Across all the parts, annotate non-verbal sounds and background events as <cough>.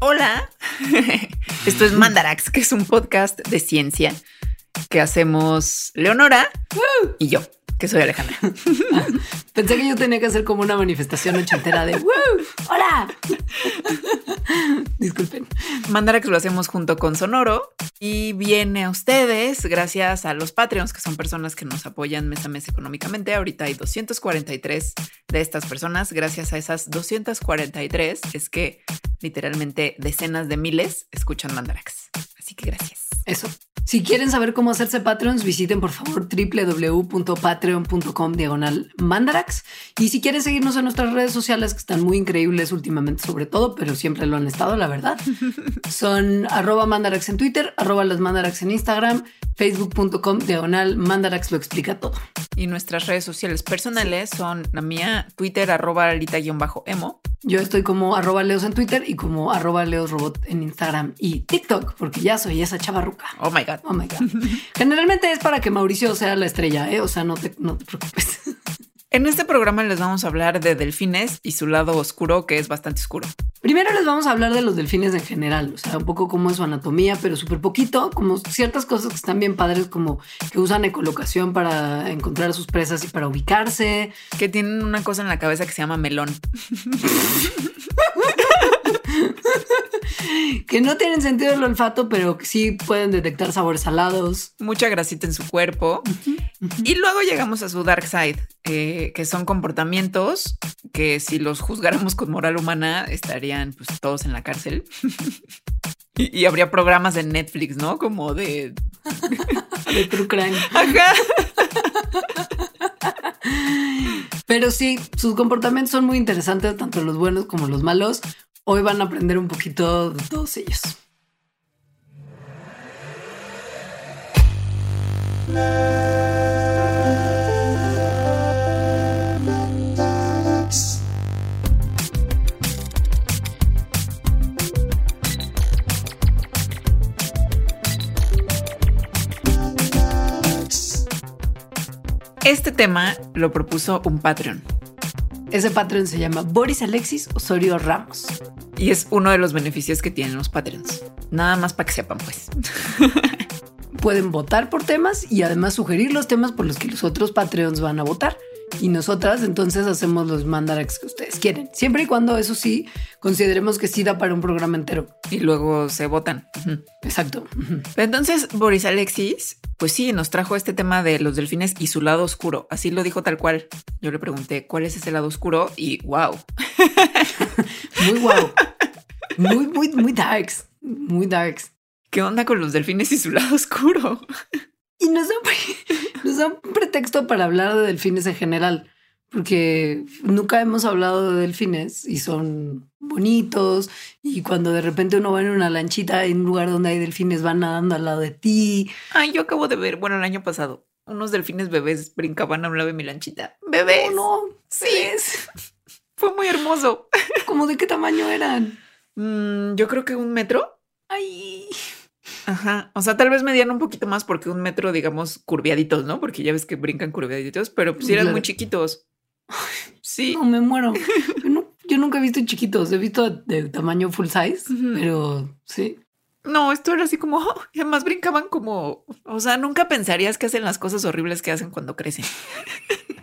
Hola, <laughs> esto es Mandarax, que es un podcast de ciencia que hacemos Leonora y yo, que soy Alejandra. <laughs> Pensé que yo tenía que hacer como una manifestación ochentera de ¡Woo! ¡Hola! <laughs> <laughs> Disculpen. Mandarax lo hacemos junto con Sonoro y viene a ustedes gracias a los Patreons, que son personas que nos apoyan mes a mes económicamente. Ahorita hay 243 de estas personas. Gracias a esas 243 es que literalmente decenas de miles escuchan Mandarax. Así que gracias. Eso. Si quieren saber cómo hacerse Patreons, visiten por favor www.patreon.com diagonal mandarax. Y si quieren seguirnos en nuestras redes sociales, que están muy increíbles últimamente sobre todo, pero siempre lo han estado, la verdad, <laughs> son arroba mandarax en Twitter, arroba las mandarax en Instagram, facebook.com diagonal mandarax lo explica todo. Y nuestras redes sociales personales son la mía, Twitter, arroba alita-emo. Yo estoy como arroba leos en Twitter y como arroba leosrobot en Instagram y TikTok, porque ya soy esa chavarruca. Oh my God. Oh my God. Generalmente es para que Mauricio sea la estrella, ¿eh? O sea, no te, no te preocupes. En este programa les vamos a hablar de delfines y su lado oscuro, que es bastante oscuro. Primero les vamos a hablar de los delfines en general, o sea, un poco cómo es su anatomía, pero súper poquito, como ciertas cosas que están bien padres, como que usan ecolocación para encontrar a sus presas y para ubicarse. Que tienen una cosa en la cabeza que se llama melón. <laughs> <laughs> que no tienen sentido del olfato, pero que sí pueden detectar sabores salados. Mucha grasita en su cuerpo. Y luego llegamos a su dark side, eh, que son comportamientos que si los juzgáramos con moral humana estarían pues, todos en la cárcel. <laughs> y, y habría programas en Netflix, ¿no? Como de... <laughs> de true crime. Ajá. Pero sí, sus comportamientos son muy interesantes, tanto los buenos como los malos. Hoy van a aprender un poquito de todos ellos. Este tema lo propuso un Patreon. Ese Patreon se llama Boris Alexis Osorio Ramos. Y es uno de los beneficios que tienen los Patreons. Nada más para que sepan, pues. <laughs> Pueden votar por temas y además sugerir los temas por los que los otros Patreons van a votar. Y nosotras entonces hacemos los mandarax que ustedes quieren. Siempre y cuando eso sí consideremos que sí da para un programa entero. Y luego se votan. Exacto. Entonces, Boris Alexis, pues sí, nos trajo este tema de los delfines y su lado oscuro. Así lo dijo tal cual. Yo le pregunté, ¿cuál es ese lado oscuro? Y wow. <laughs> Muy guau. Muy, muy, muy darks. Muy darks. ¿Qué onda con los delfines y su lado oscuro? Y nos da, nos da un pretexto para hablar de delfines en general, porque nunca hemos hablado de delfines y son bonitos. Y cuando de repente uno va en una lanchita en un lugar donde hay delfines, van nadando al lado de ti. Ay, yo acabo de ver, bueno, el año pasado, unos delfines bebés brincaban a un lado de mi lanchita. ¿Bebés? Oh, no, Sí. Fue muy hermoso. <laughs> ¿Cómo de qué tamaño eran? Mm, yo creo que un metro. Ay, Ajá. O sea, tal vez medían un poquito más porque un metro, digamos, curviaditos, ¿no? Porque ya ves que brincan curviaditos, pero pues eran Claro. muy chiquitos. Sí. no me muero. Yo, no- yo nunca he visto chiquitos, he visto de tamaño full size, Ujú. pero sí. No, esto era así como, oh, y además brincaban como, o sea, nunca pensarías que hacen las cosas horribles que hacen cuando crecen. <laughs>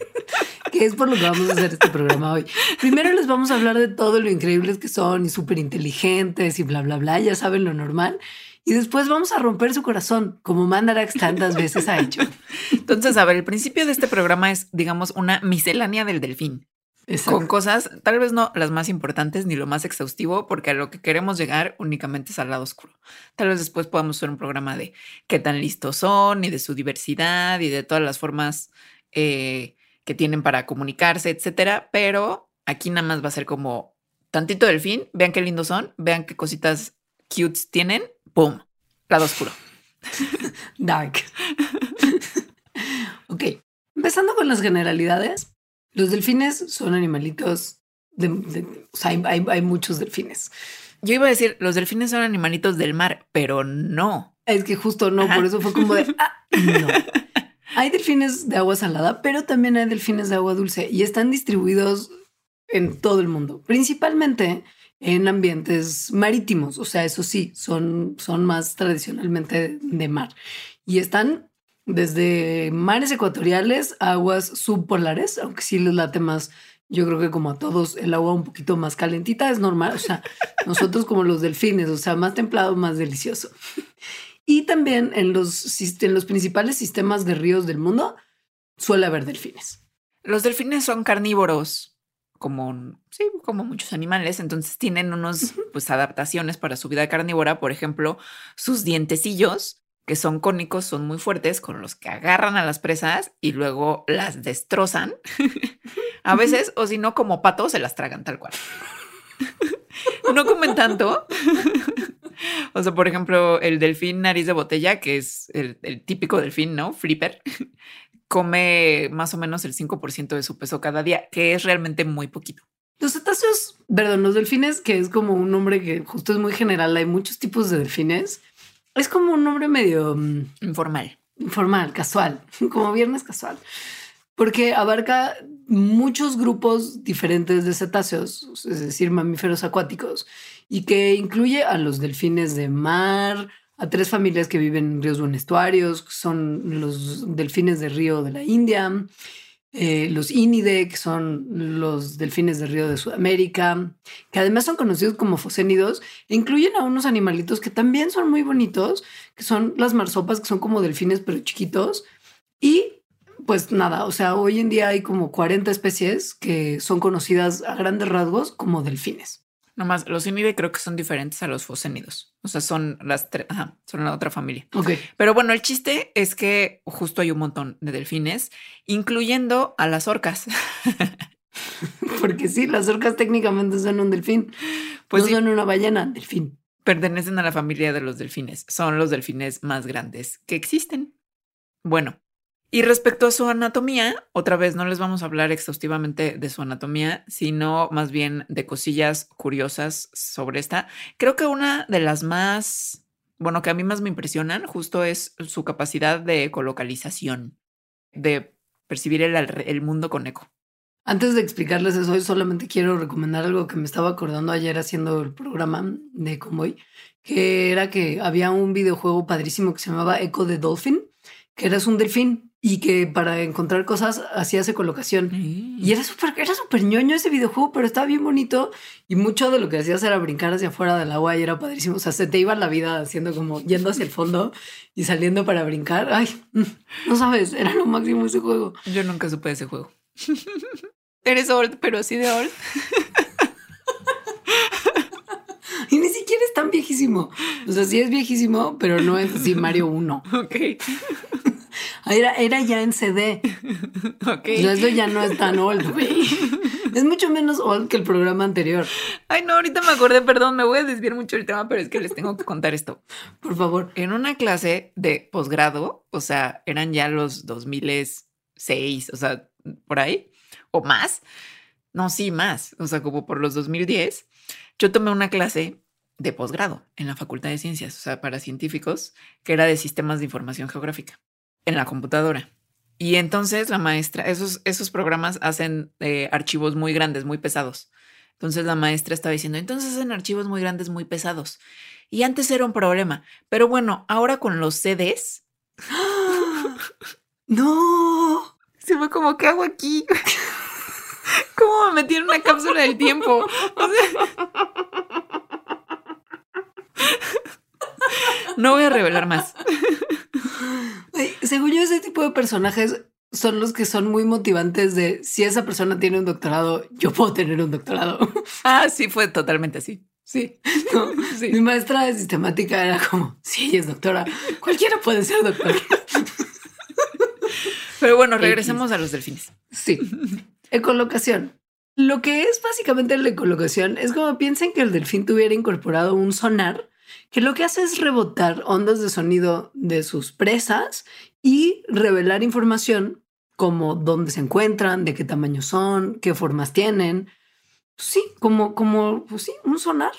que es por lo que vamos a hacer este programa hoy. Primero les vamos a hablar de todo lo increíbles que son y súper inteligentes y bla, bla, bla, ya saben lo normal. Y después vamos a romper su corazón, como Mandarax tantas veces ha hecho. Entonces, a ver, el principio de este programa es, digamos, una miscelánea del delfín. Exacto. Con cosas, tal vez no las más importantes ni lo más exhaustivo, porque a lo que queremos llegar únicamente es al lado oscuro. Tal vez después podamos hacer un programa de qué tan listos son y de su diversidad y de todas las formas eh, que tienen para comunicarse, etcétera. Pero aquí nada más va a ser como tantito delfín. Vean qué lindos son, vean qué cositas cutes tienen. ¡Pum! Lado oscuro. <laughs> Dark. <laughs> ok, empezando con las generalidades. Los delfines son animalitos de, de- o sea, hay, hay- hay muchos delfines. Yo iba a decir, los delfines son animalitos del mar, pero no. Es que justo no, Ajá. por eso fue como de, <laughs> ah, no. Hay delfines de agua salada, pero también hay delfines de agua dulce y están distribuidos en todo el mundo, principalmente en ambientes marítimos. O sea, eso sí, son, son más tradicionalmente de mar. Y están desde mares ecuatoriales a aguas subpolares, aunque sí les late más, yo creo que como a todos, el agua un poquito más calentita es normal. O sea, nosotros como los delfines, o sea, más templado, más delicioso. Y también en los, en los principales sistemas de ríos del mundo suele haber delfines. Los delfines son carnívoros, como, sí, como muchos animales, entonces tienen unos pues adaptaciones para su vida carnívora, por ejemplo, sus dientecillos que son cónicos, son muy fuertes, con los que agarran a las presas y luego las destrozan. <laughs> a veces, o si no, como patos, se las tragan tal cual. <laughs> <laughs> no comen tanto. o sea, por ejemplo, el delfín nariz de botella, que es el, típico delfín, ¿no? Flipper, <laughs> come más o menos el 5% de su peso cada día, que es realmente muy poquito. Los cetáceos, perdón, los delfines, que es como un nombre que justo es muy general, hay muchos tipos de delfines. Es como un nombre medio mm, informal. Informal, casual, <laughs> como viernes casual. Porque abarca muchos grupos diferentes de cetáceos, es decir, mamíferos acuáticos, y que incluye a los delfines de mar, a tres familias que viven en ríos o en estuarios, son los delfines de río de la India, eh, los Ínide, que son los delfines de río de Sudamérica, que además son conocidos como focénidos, e incluyen a unos animalitos que también son muy bonitos, que son las marsopas, que son como delfines pero chiquitos. Y pues nada, o sea, hoy en día hay como 40 especies que son conocidas a grandes rasgos como delfines. Nomás, los Inide creo que son diferentes a los focénidos. O sea, son las tres, son la otra familia. Ok. Pero bueno, el chiste es que justo hay un montón de delfines, incluyendo a las orcas. <laughs> <laughs> Porque sí, las orcas técnicamente son un delfín. Pues no son una ballena, delfín. Pertenecen a la familia de los delfines. Son los delfines más grandes que existen. Bueno, y respecto a su anatomía, otra vez no les vamos a hablar exhaustivamente de su anatomía, sino más bien de cosillas curiosas sobre esta. Creo que una de las más, bueno, que a mí más me impresionan justo es su capacidad de ecolocalización, de percibir el, mundo con eco. Antes de explicarles eso, solamente quiero recomendar algo que me estaba acordando ayer haciendo el programa de Convoy, que era que había un videojuego padrísimo que se llamaba Echo de Dolphin, que eras un delfín y que para encontrar cosas hacías ecolocación. Mm. Y era súper era súper ñoño ese videojuego, pero estaba bien bonito y mucho de lo que hacías era brincar hacia afuera del agua y era padrísimo. O sea, se te iba la vida haciendo como yendo hacia el fondo y saliendo para brincar. Ay, no sabes, era lo máximo ese juego. Yo nunca supe ese juego. <laughs> Eres old, pero así de old. <laughs> y ni siquiera es tan viejísimo. O sea, sí es viejísimo, pero no es así Mario 1. <laughs> Ok. Era, era ya en CD. Ok. Eso ya no es tan old, <laughs> güey. Es mucho menos old que el programa anterior. Ay, no, ahorita me acordé, perdón, me voy a desviar mucho el tema, pero es que les tengo que contar esto. Por favor. En una clase de posgrado, o sea, eran ya los 2006, o sea, por ahí, o más. No, sí, más, o sea, como por los 2010, yo tomé una clase de posgrado en la Facultad de Ciencias, o sea, para científicos, que era de sistemas de información geográfica en la computadora. Y entonces la maestra, esos, esos programas hacen eh, archivos muy grandes, muy pesados. Entonces la maestra estaba diciendo, entonces hacen archivos muy grandes, muy pesados. Y antes era un problema. Pero bueno, ahora con los CDs. no. Se fue como, ¿qué hago aquí? <laughs> ¿Cómo me metí en una cápsula del tiempo? No voy a revelar más según yo, ese tipo de personajes son los que son muy motivantes de si esa persona tiene un doctorado, yo puedo tener un doctorado. Ah, sí, fue totalmente así. Sí. <laughs> Mi maestra de sistemática era como, si ella es doctora, cualquiera puede ser doctora. Pero bueno, regresemos a los delfines. Sí. Ecolocación. Lo que es básicamente la ecolocación es como piensen que el delfín tuviera incorporado un sonar que lo que hace es rebotar ondas de sonido de sus presas y revelar información como dónde se encuentran, de qué tamaño son, qué formas tienen. Sí, como, como, pues sí, un sonar.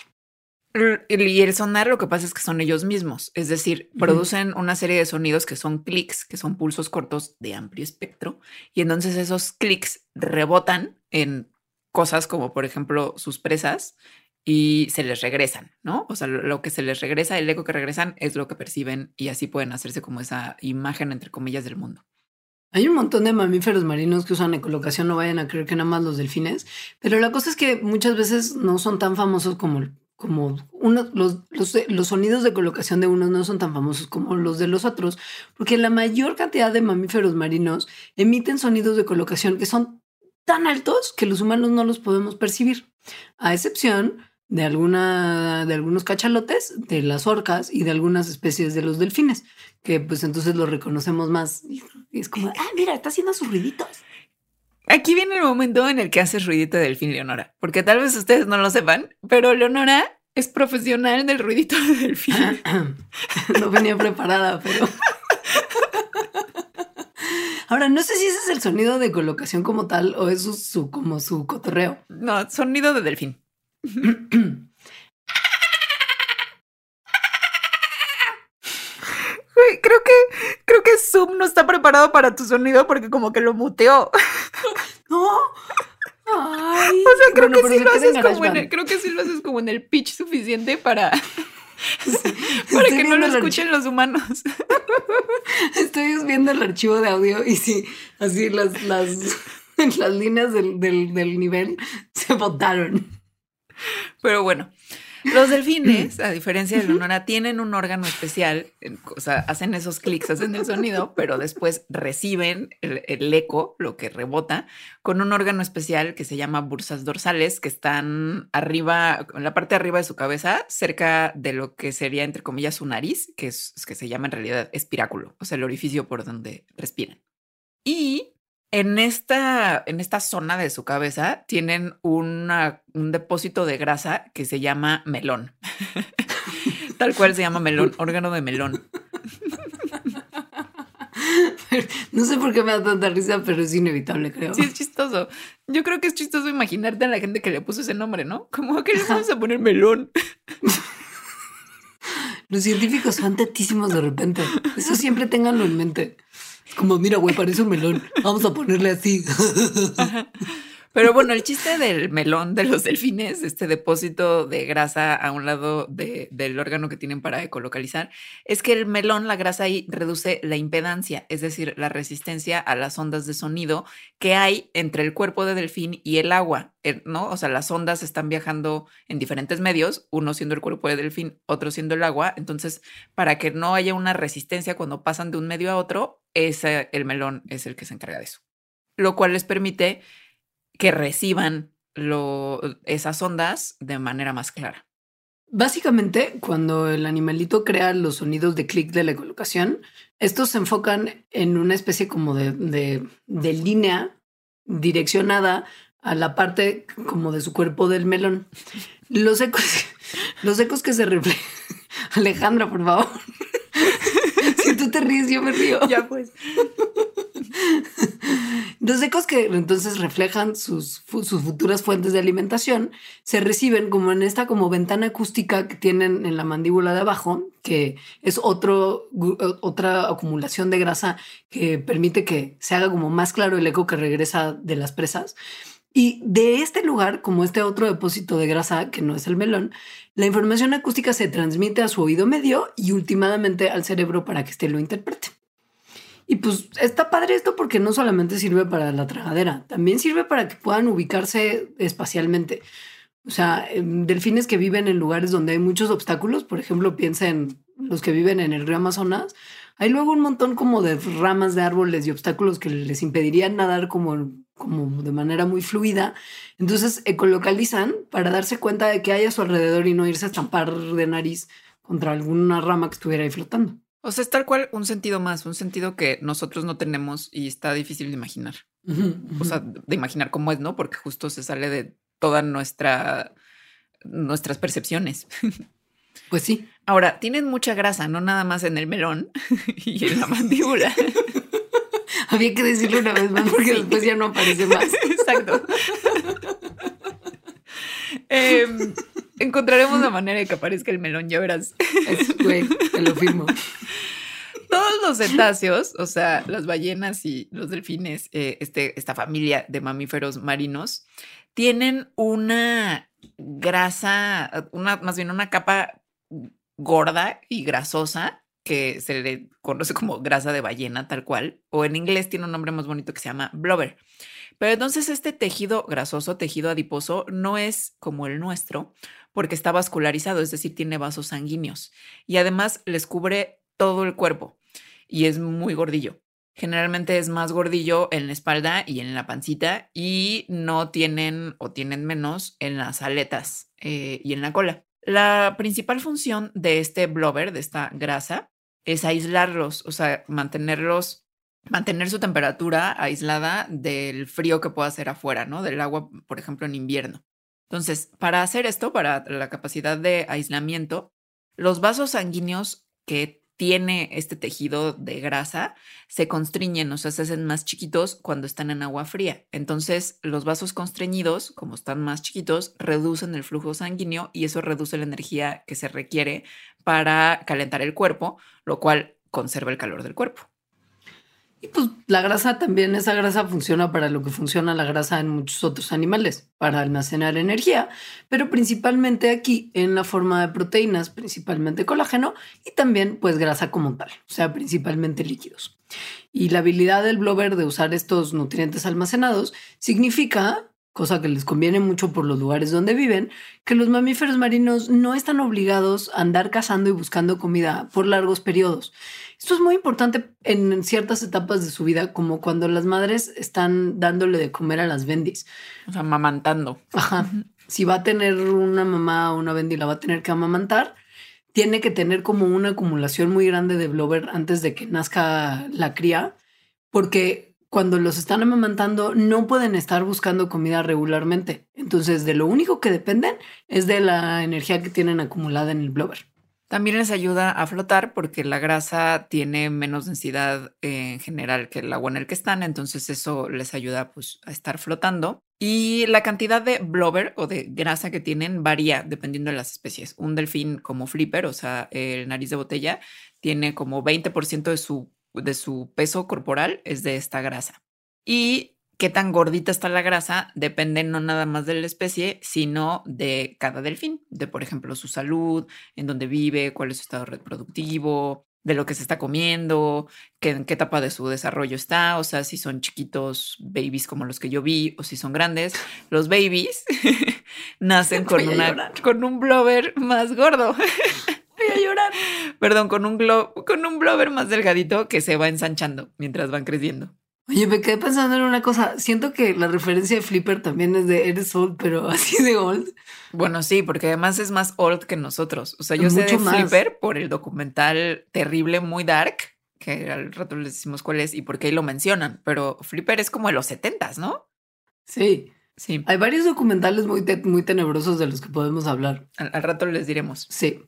Y el sonar lo que pasa es que son ellos mismos, es decir, producen una serie de sonidos que son clics, que son pulsos cortos de amplio espectro, y entonces esos clics rebotan en cosas como por ejemplo sus presas y se les regresan, ¿no? O sea, lo, que se les regresa, el eco que regresan es lo que perciben y así pueden hacerse como esa imagen, entre comillas, del mundo. Hay un montón de mamíferos marinos que usan ecolocación, no vayan a creer que nada más los delfines, pero la cosa es que muchas veces no son tan famosos como, como uno, los, los, los sonidos de colocación de unos no son tan famosos como los de los otros, porque la mayor cantidad de mamíferos marinos emiten sonidos de colocación que son tan altos que los humanos no los podemos percibir, a excepción de, alguna, de algunos cachalotes, de las orcas y de algunas especies de los delfines, que pues entonces los reconocemos más. Y es como, ah, mira, está haciendo sus ruiditos. Aquí viene el momento en el que haces ruidito de delfín, Leonora, porque tal vez ustedes no lo sepan, pero Leonora es profesional del ruidito de delfín. <laughs> no venía preparada, pero... <laughs> Ahora, no sé si ese es el sonido de colocación como tal o es su, como su cotorreo. No, sonido de delfín. Creo que creo que Zoom no está preparado para tu sonido porque como que lo muteó. <laughs> No. Ay, o sea, creo que sí lo haces como en el, creo que sí lo haces como en el pitch suficiente para <laughs> para que no lo escuchen los humanos. <laughs> Estoy viendo el archivo de audio y sí, así las las las líneas del, del, del nivel se botaron. <laughs> Pero bueno, los delfines, a diferencia de la tienen un órgano especial, o sea, hacen esos clics, hacen el sonido, pero después reciben el, eco, lo que rebota, con un órgano especial que se llama bursas dorsales, que están arriba, en la parte de arriba de su cabeza, cerca de lo que sería, entre comillas, su nariz, que, es, que se llama en realidad espiráculo, o sea, el orificio por donde respiran. Y en esta, en esta zona de su cabeza tienen un depósito de grasa que se llama melón. <laughs> Tal cual se llama melón, órgano de melón. <laughs> No sé por qué me da tanta risa, pero es inevitable, creo. Sí, es chistoso. Yo creo que es chistoso imaginarte a la gente que le puso ese nombre, ¿no? Como que le vamos a poner melón. <laughs> Los científicos son tantísimos de repente. Eso siempre ténganlo en mente. Como, mira, güey, parece un melón. Vamos a ponerle así. <laughs> Pero bueno, el chiste del melón de los delfines, este depósito de grasa a un lado del órgano que tienen para ecolocalizar, es que el melón, la grasa ahí, reduce la impedancia, es decir, la resistencia a las ondas de sonido que hay entre el cuerpo de delfín y el agua, eh, ¿no? O sea, las ondas están viajando en diferentes medios, uno siendo el cuerpo de delfín, otro siendo el agua. Entonces, para que no haya una resistencia cuando pasan de un medio a otro, ese, el melón es el que se encarga de eso. Lo cual les permite que reciban lo, esas ondas de manera más clara. Básicamente, cuando el animalito crea los sonidos de clic de la colocación, estos se enfocan en una especie como de, de, línea direccionada a la parte como de su cuerpo del melón. Los ecos, <laughs> los ecos que se reflejan. <laughs> Alejandra, por favor. <laughs> Si tú te ríes, yo me río. Ya pues. Los ecos que entonces reflejan sus, futuras fuentes de alimentación se reciben como en esta como ventana acústica que tienen en la mandíbula de abajo, que es otro, otra acumulación de grasa que permite que se haga como más claro el eco que regresa de las presas. Y de este lugar, como este otro depósito de grasa que no es el melón, la información acústica se transmite a su oído medio y últimamente al cerebro para que éste lo interprete. Y pues está padre esto porque no solamente sirve para la tragadera, también sirve para que puedan ubicarse espacialmente. O sea, delfines que viven en lugares donde hay muchos obstáculos, por ejemplo, piensa en los que viven en el río Amazonas, hay luego un montón como de ramas de árboles y obstáculos que les impedirían nadar como, como de manera muy fluida. Entonces ecolocalizan para darse cuenta de que hay a su alrededor y no irse a estampar de nariz contra alguna rama que estuviera ahí flotando. O sea, es tal cual un sentido más, un sentido que nosotros no tenemos y está difícil de imaginar. O sea, de imaginar cómo es, ¿no? Porque justo se sale de toda nuestra nuestras percepciones. <laughs> Pues sí. Ahora, tienen mucha grasa, no nada más en el melón <laughs> y en la <laughs> mandíbula. Había que decirlo una vez más porque después ya no aparece más. Exacto. Em, encontraremos la manera de que aparezca el melón, ya verás. güey, te lo firmo. Todos los cetáceos, o sea, las ballenas y los delfines, eh, este, esta familia de mamíferos marinos, tienen una grasa, una, más bien una capa gorda y grasosa que se le conoce como grasa de ballena tal cual, o en inglés tiene un nombre más bonito que se llama blubber. Pero entonces este tejido grasoso, tejido adiposo, no es como el nuestro, porque está vascularizado, es decir, tiene vasos sanguíneos y además les cubre todo el cuerpo y es muy gordillo. Generalmente es más gordillo en la espalda y en la pancita y no tienen o tienen menos en las aletas eh, y en la cola. La principal función de este blubber, de esta grasa, es aislarlos, o sea, mantenerlos, mantener su temperatura aislada del frío que pueda hacer afuera, ¿no? Del agua, por ejemplo, en invierno. Entonces, para hacer esto, para la capacidad de aislamiento, los vasos sanguíneos que tiene este tejido de grasa se constriñen, o sea, se hacen más chiquitos cuando están en agua fría. Entonces, los vasos constreñidos, como están más chiquitos, reducen el flujo sanguíneo y eso reduce la energía que se requiere para calentar el cuerpo, lo cual conserva el calor del cuerpo. Y pues la grasa también, esa grasa funciona para lo que funciona la grasa en muchos otros animales, para almacenar energía, pero principalmente aquí en la forma de proteínas, principalmente colágeno y también pues grasa como tal, o sea, principalmente líquidos. Y la habilidad del blubber de usar estos nutrientes almacenados significa cosa que les conviene mucho por los lugares donde viven, que los mamíferos marinos no están obligados a andar cazando y buscando comida por largos periodos. Esto es muy importante en ciertas etapas de su vida, como cuando las madres están dándole de comer a las bendis. O sea, amamantando. Ajá. Si va a tener una mamá o una bendi, la va a tener que amamantar, tiene que tener como una acumulación muy grande de blubber antes de que nazca la cría, porque cuando los están amamantando no pueden estar buscando comida regularmente. Entonces, de lo único que dependen es de la energía que tienen acumulada en el blubber. También les ayuda a flotar porque la grasa tiene menos densidad en general que el agua en el que están, entonces eso les ayuda pues, a estar flotando. Y la cantidad de blubber o de grasa que tienen varía dependiendo de las especies. Un delfín como flipper, o sea, el nariz de botella, tiene como 20% de su, de su peso corporal es de esta grasa. Y qué tan gordita está la grasa depende no nada más de la especie, sino de cada delfín, de por ejemplo su salud, en dónde vive, cuál es su estado reproductivo, de lo que se está comiendo, qué, en qué etapa de su desarrollo está, o sea, si son chiquitos babies como los que yo vi o si son grandes. Los babies <laughs> nacen con, una, con un blubber más gordo. <laughs> Voy a llorar. Perdón, con un, con un blubber más delgadito que se va ensanchando mientras van creciendo. Oye, me quedé pensando en una cosa. Siento que la referencia de Flipper también es de eres old, pero <laughs> así de old. Bueno, sí, porque además es más old que nosotros. O sea, yo sé de Flipper por el documental terrible, muy dark, que al rato les decimos cuál es y por qué lo mencionan. Pero Flipper es como de los setentas, ¿no? Sí. Sí. Hay varios documentales muy, muy tenebrosos de los que podemos hablar. Al, rato les diremos. Sí,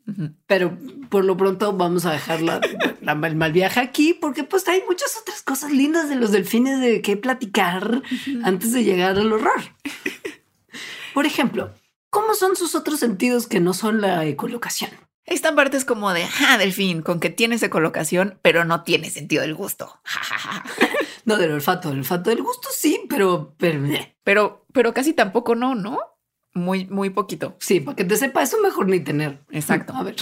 pero por lo pronto vamos a dejar <laughs> la, el mal viaje aquí porque pues hay muchas otras cosas lindas de los delfines de qué platicar antes de llegar al horror. <laughs> Por ejemplo, ¿cómo son sus otros sentidos que no son la ecolocación? Esta parte es como de, ah, delfín, con que tienes ecolocación, pero no tiene sentido del gusto. <laughs> no, del olfato, del olfato del gusto sí, pero, pero, pero, pero casi tampoco no, ¿no? Muy, muy poquito. Sí, para que te sepa, eso mejor ni tener. Exacto. A ver,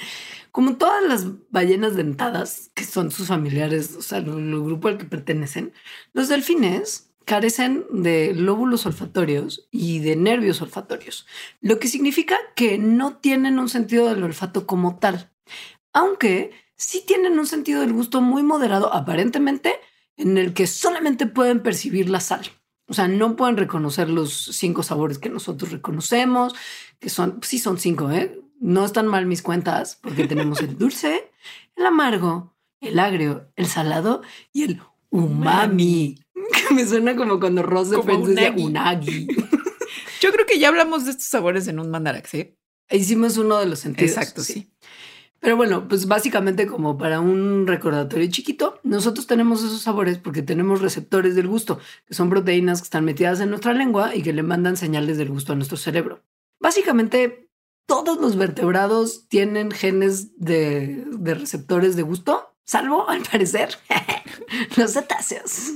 <laughs> como todas las ballenas dentadas, que son sus familiares, o sea, el grupo al que pertenecen, los delfines carecen de lóbulos olfatorios y de nervios olfatorios, lo que significa que no tienen un sentido del olfato como tal, aunque sí tienen un sentido del gusto muy moderado aparentemente en el que solamente pueden percibir la sal. O sea, no pueden reconocer los cinco sabores que nosotros reconocemos, que son, sí son cinco, ¿eh? No están mal mis cuentas, porque tenemos el <laughs> dulce, el amargo, el agrio, el salado y el umami. <laughs> Que me suena como cuando Ross de Friends unagi. unagi. <laughs> Yo creo que ya hablamos de estos sabores en un mandarax, ¿eh? Hicimos uno de los sentidos. Exacto, sí. Pero bueno, pues básicamente como para un recordatorio chiquito, nosotros tenemos esos sabores porque tenemos receptores del gusto, que son proteínas que están metidas en nuestra lengua y que le mandan señales del gusto a nuestro cerebro. Básicamente, todos los vertebrados tienen genes de, de receptores de gusto, salvo al parecer <laughs> los cetáceos.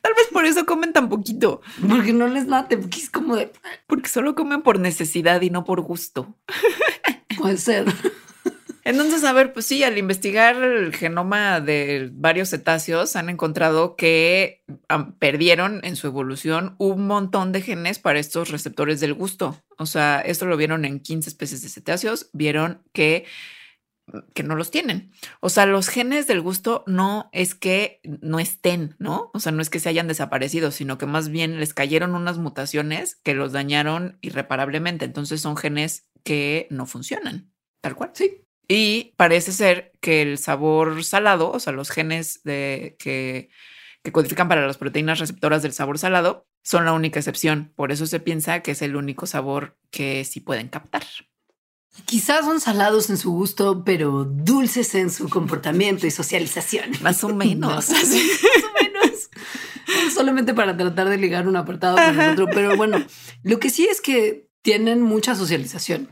Tal vez por eso comen tan poquito. Porque no les late, porque es como de... Porque solo comen por necesidad y no por gusto. <laughs> Puede ser. Entonces, a ver, pues sí, al investigar el genoma de varios cetáceos han encontrado que perdieron en su evolución un montón de genes para estos receptores del gusto. O sea, esto lo vieron en 15 especies de cetáceos, vieron que que no los tienen. O sea, los genes del gusto no es que no estén, ¿no? O sea, no es que se hayan desaparecido, sino que más bien les cayeron unas mutaciones que los dañaron irreparablemente. Entonces son genes que no funcionan, tal cual. Sí. Y parece ser que el sabor salado, o sea, los genes de, que, que codifican para las proteínas receptoras del sabor salado, son la única excepción. Por eso se piensa que es el único sabor que sí pueden captar. Quizás son salados en su gusto, pero dulces en su comportamiento y socialización. Más o menos. <laughs> Más, o menos. Solamente para tratar de ligar un apartado con el otro. Pero bueno, lo que sí es que tienen mucha socialización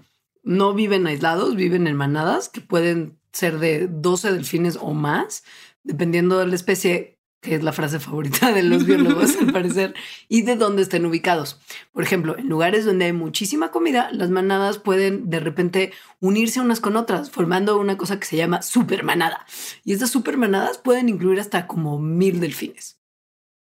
no viven aislados, viven en manadas que pueden ser de 12 delfines o más, dependiendo de la especie, que es la frase favorita de los biólogos al <laughs> parecer, y de dónde estén ubicados. Por ejemplo, en lugares donde hay muchísima comida, las manadas pueden de repente unirse unas con otras, formando una cosa que se llama supermanada. Y estas supermanadas pueden incluir hasta como mil delfines.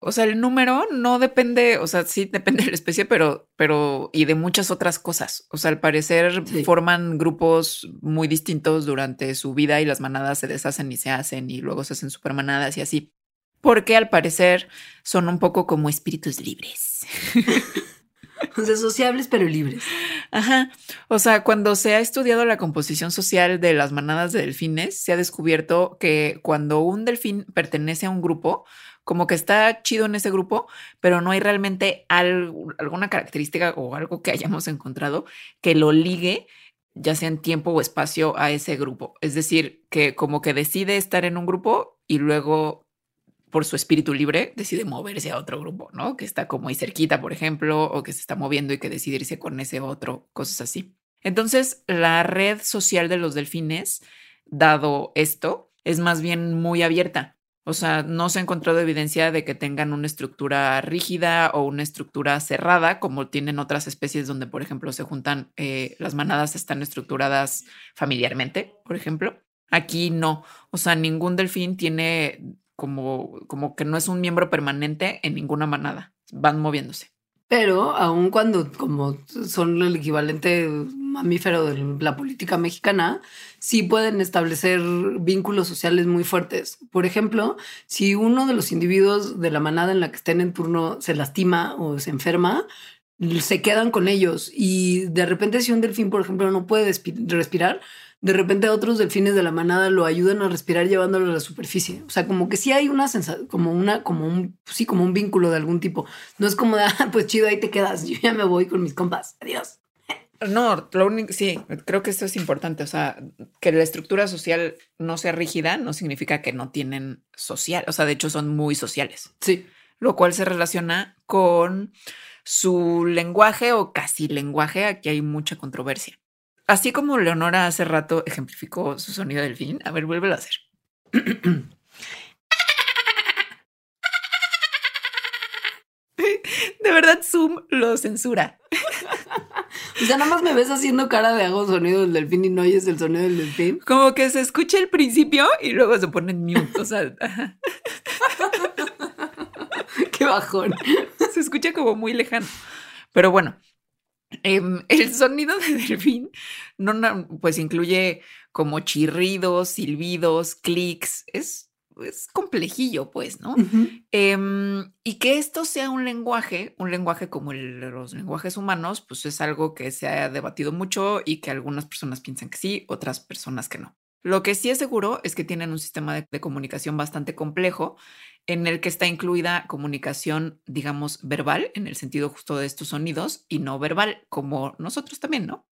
O sea, el número no depende, o sea, sí depende de la especie, pero, pero, y de muchas otras cosas. O sea, al parecer forman grupos muy distintos durante su vida y las manadas se deshacen y se hacen y luego se hacen supermanadas y así. Porque al parecer son un poco como espíritus libres. <laughs> o sea, sociables pero libres. Ajá. O sea, cuando se ha estudiado la composición social de las manadas de delfines, se ha descubierto que cuando un delfín pertenece a un grupo, como que está chido en ese grupo, pero no hay realmente alguna característica o algo que hayamos encontrado que lo ligue ya sea en tiempo o espacio a ese grupo. Es decir, que como que decide estar en un grupo y luego por su espíritu libre decide moverse a otro grupo, ¿no? Que está como ahí cerquita, por ejemplo, o que se está moviendo y que decide irse con ese otro, cosas así. Entonces, la red social de los delfines, dado esto, es más bien muy abierta. O sea, no se ha encontrado evidencia de que tengan una estructura rígida o una estructura cerrada, como tienen otras especies donde, por ejemplo, se juntan, eh, las manadas están estructuradas familiarmente, por ejemplo. Aquí no. O sea, ningún delfín tiene como, como que no es un miembro permanente en ninguna manada. Van moviéndose. Pero aun cuando como son el equivalente mamífero de la política mexicana, sí pueden establecer vínculos sociales muy fuertes. Por ejemplo, si uno de los individuos de la manada en la que estén en turno se lastima o se enferma, se quedan con ellos y de repente si un delfín, por ejemplo, no puede respirar, de repente otros delfines de la manada lo ayudan a respirar llevándolo a la superficie. O sea, como que sí hay una sensación, como una, como un, sí, como un vínculo de algún tipo. No es como de, <laughs> ah, pues chido, ahí te quedas, yo ya me voy con mis compas, adiós. No, lo único, sí, creo que esto es importante. O sea, que la estructura social no sea rígida no significa que no tienen social. O sea, de hecho son muy sociales. Sí. Lo cual se relaciona con su lenguaje o casi lenguaje. Aquí hay mucha controversia. Así como Leonora hace rato ejemplificó su sonido del fin, a ver, vuélvelo a hacer. <clears throat> De verdad, Zoom lo censura. O sea, nada más me ves haciendo cara de hago sonido del delfín y no oyes el sonido del delfín. Como que se escucha el principio y luego se pone en mute. O sea, bajón. <laughs> Se escucha como muy lejano. Pero bueno, Em, el sonido de delfín no, pues incluye como chirridos, silbidos, clics. Es, es complejillo, pues, ¿no? Em, y que esto sea un lenguaje, un lenguaje como los lenguajes humanos, pues es algo que se ha debatido mucho y que algunas personas piensan que sí, otras personas que no. Lo que sí es seguro es que tienen un sistema de comunicación bastante complejo en el que está incluida comunicación, digamos, verbal, en el sentido justo de estos sonidos, y no verbal, como nosotros también, ¿no?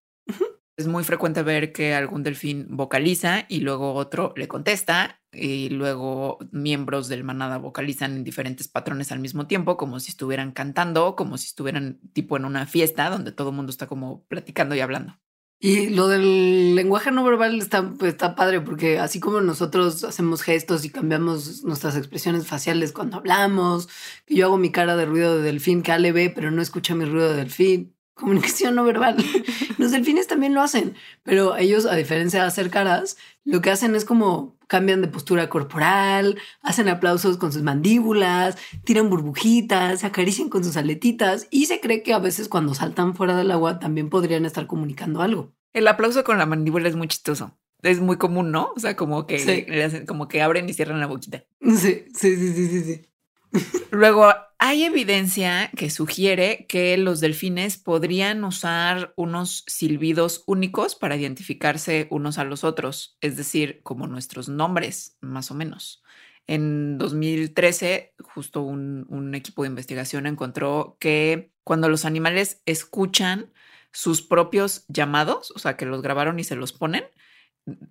Es muy frecuente ver que algún delfín vocaliza y luego otro le contesta y luego miembros del manada vocalizan en diferentes patrones al mismo tiempo, como si estuvieran cantando, como si estuvieran tipo en una fiesta donde todo el mundo está como platicando y hablando. Y lo del lenguaje no verbal está, pues, está padre porque así como nosotros hacemos gestos y cambiamos nuestras expresiones faciales cuando hablamos, que yo hago mi cara de ruido de delfín que Ale ve, pero no escucha mi ruido de delfín, <laughs> comunicación no verbal. <laughs> Los delfines también lo hacen, pero ellos, a diferencia de hacer caras, lo que hacen es como cambian de postura corporal, hacen aplausos con sus mandíbulas, tiran burbujitas, se acarician con sus aletitas y se cree que a veces cuando saltan fuera del agua también podrían estar comunicando algo. El aplauso con la mandíbula es muy chistoso. Es muy común, ¿no? O sea, como que, como que abren y cierran la boquita. Sí, sí, sí, sí, sí. sí. Luego, hay evidencia que sugiere que los delfines podrían usar unos silbidos únicos para identificarse unos a los otros, es decir, como nuestros nombres, más o menos. En 2013, justo un, equipo de investigación encontró que cuando los animales escuchan sus propios llamados, o sea, que los grabaron y se los ponen,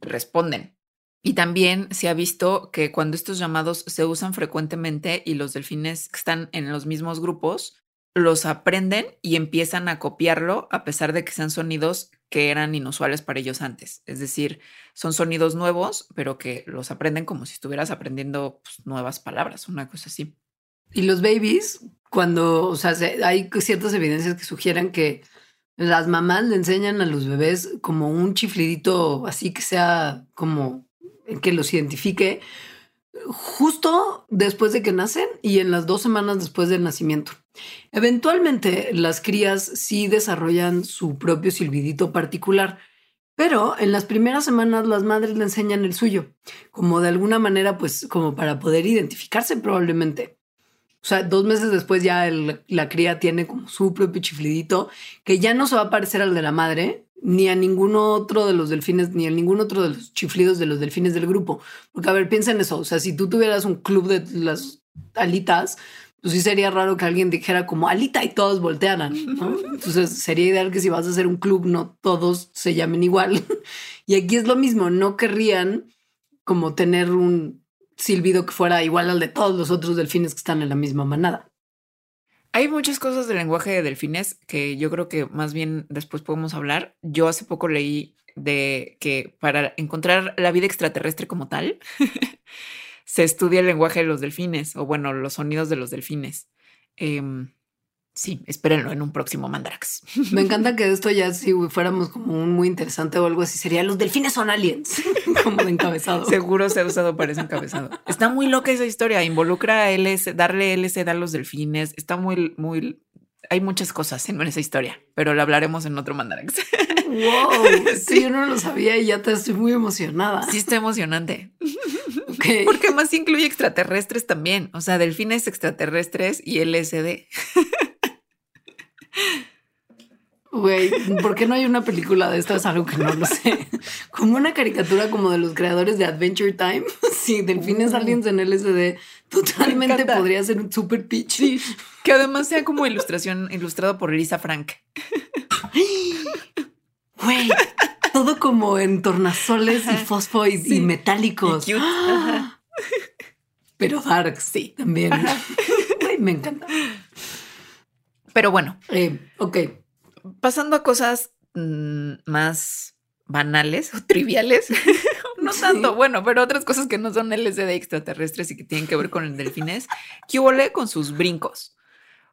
responden. Y también se ha visto que cuando estos llamados se usan frecuentemente y los delfines que están en los mismos grupos, los aprenden y empiezan a copiarlo a pesar de que sean sonidos que eran inusuales para ellos antes. Es decir, son sonidos nuevos, pero que los aprenden como si estuvieras aprendiendo pues, nuevas palabras, una cosa así. Y los babies, cuando, o sea, hay ciertas evidencias que sugieren que las mamás le enseñan a los bebés como un chiflidito así que sea como que los identifique justo después de que nacen y en las dos semanas después del nacimiento. Eventualmente las crías sí desarrollan su propio silbidito particular, pero en las primeras semanas las madres le enseñan el suyo, como de alguna manera, pues como para poder identificarse probablemente. O sea, dos meses después ya la cría tiene como su propio chiflidito, que ya no se va a parecer al de la madre, ni a ningún otro de los delfines, ni a ningún otro de los chiflidos de los delfines del grupo. Porque, a ver, piensa en eso. O sea, si tú tuvieras un club de las alitas, pues sí sería raro que alguien dijera como alita y todos voltearan. <laughs> Entonces sería ideal que si vas a hacer un club, no todos se llamen igual. <laughs> y aquí es lo mismo. No querrían como tener un silbido que fuera igual al de todos los otros delfines que están en la misma manada. Hay muchas cosas del lenguaje de delfines que yo creo que más bien después podemos hablar. Yo hace poco leí de que para encontrar la vida extraterrestre como tal, <laughs> se estudia el lenguaje de los delfines o bueno, los sonidos de los delfines. Em, Sí, espérenlo en un próximo Mandarax. <laughs> Me encanta que esto ya si fuéramos como un muy interesante o algo así, sería los delfines son aliens, <laughs> como de encabezado. Seguro se ha usado para ese encabezado. Está muy loca esa historia, involucra a LS, darle LSD a los delfines, está muy, muy... Hay muchas cosas en esa historia, pero la hablaremos en otro Mandarax. Wow, <laughs> sí. yo no lo sabía y ya te estoy muy emocionada. Sí, está emocionante. Porque más incluye extraterrestres también, o sea, delfines extraterrestres y LSD. Güey, ¿por qué no hay una película de esto? Es algo que no lo sé. Como una caricatura como de los creadores de Adventure Time. <laughs> Sí, delfines aliens en LSD. Totalmente podría ser un super pitch. que además sea como ilustración ilustrado por Lisa Frank. Güey, todo como en tornasoles y fosfo y, metálicos. Pero dark, sí, también. me encanta. Pero bueno. Eh, ok. Pasando a cosas mm, más banales o triviales. <laughs> no tanto, bueno, pero otras cosas que no son LSD extraterrestres y que tienen que ver con el delfines. ¿Qué huele con sus brincos?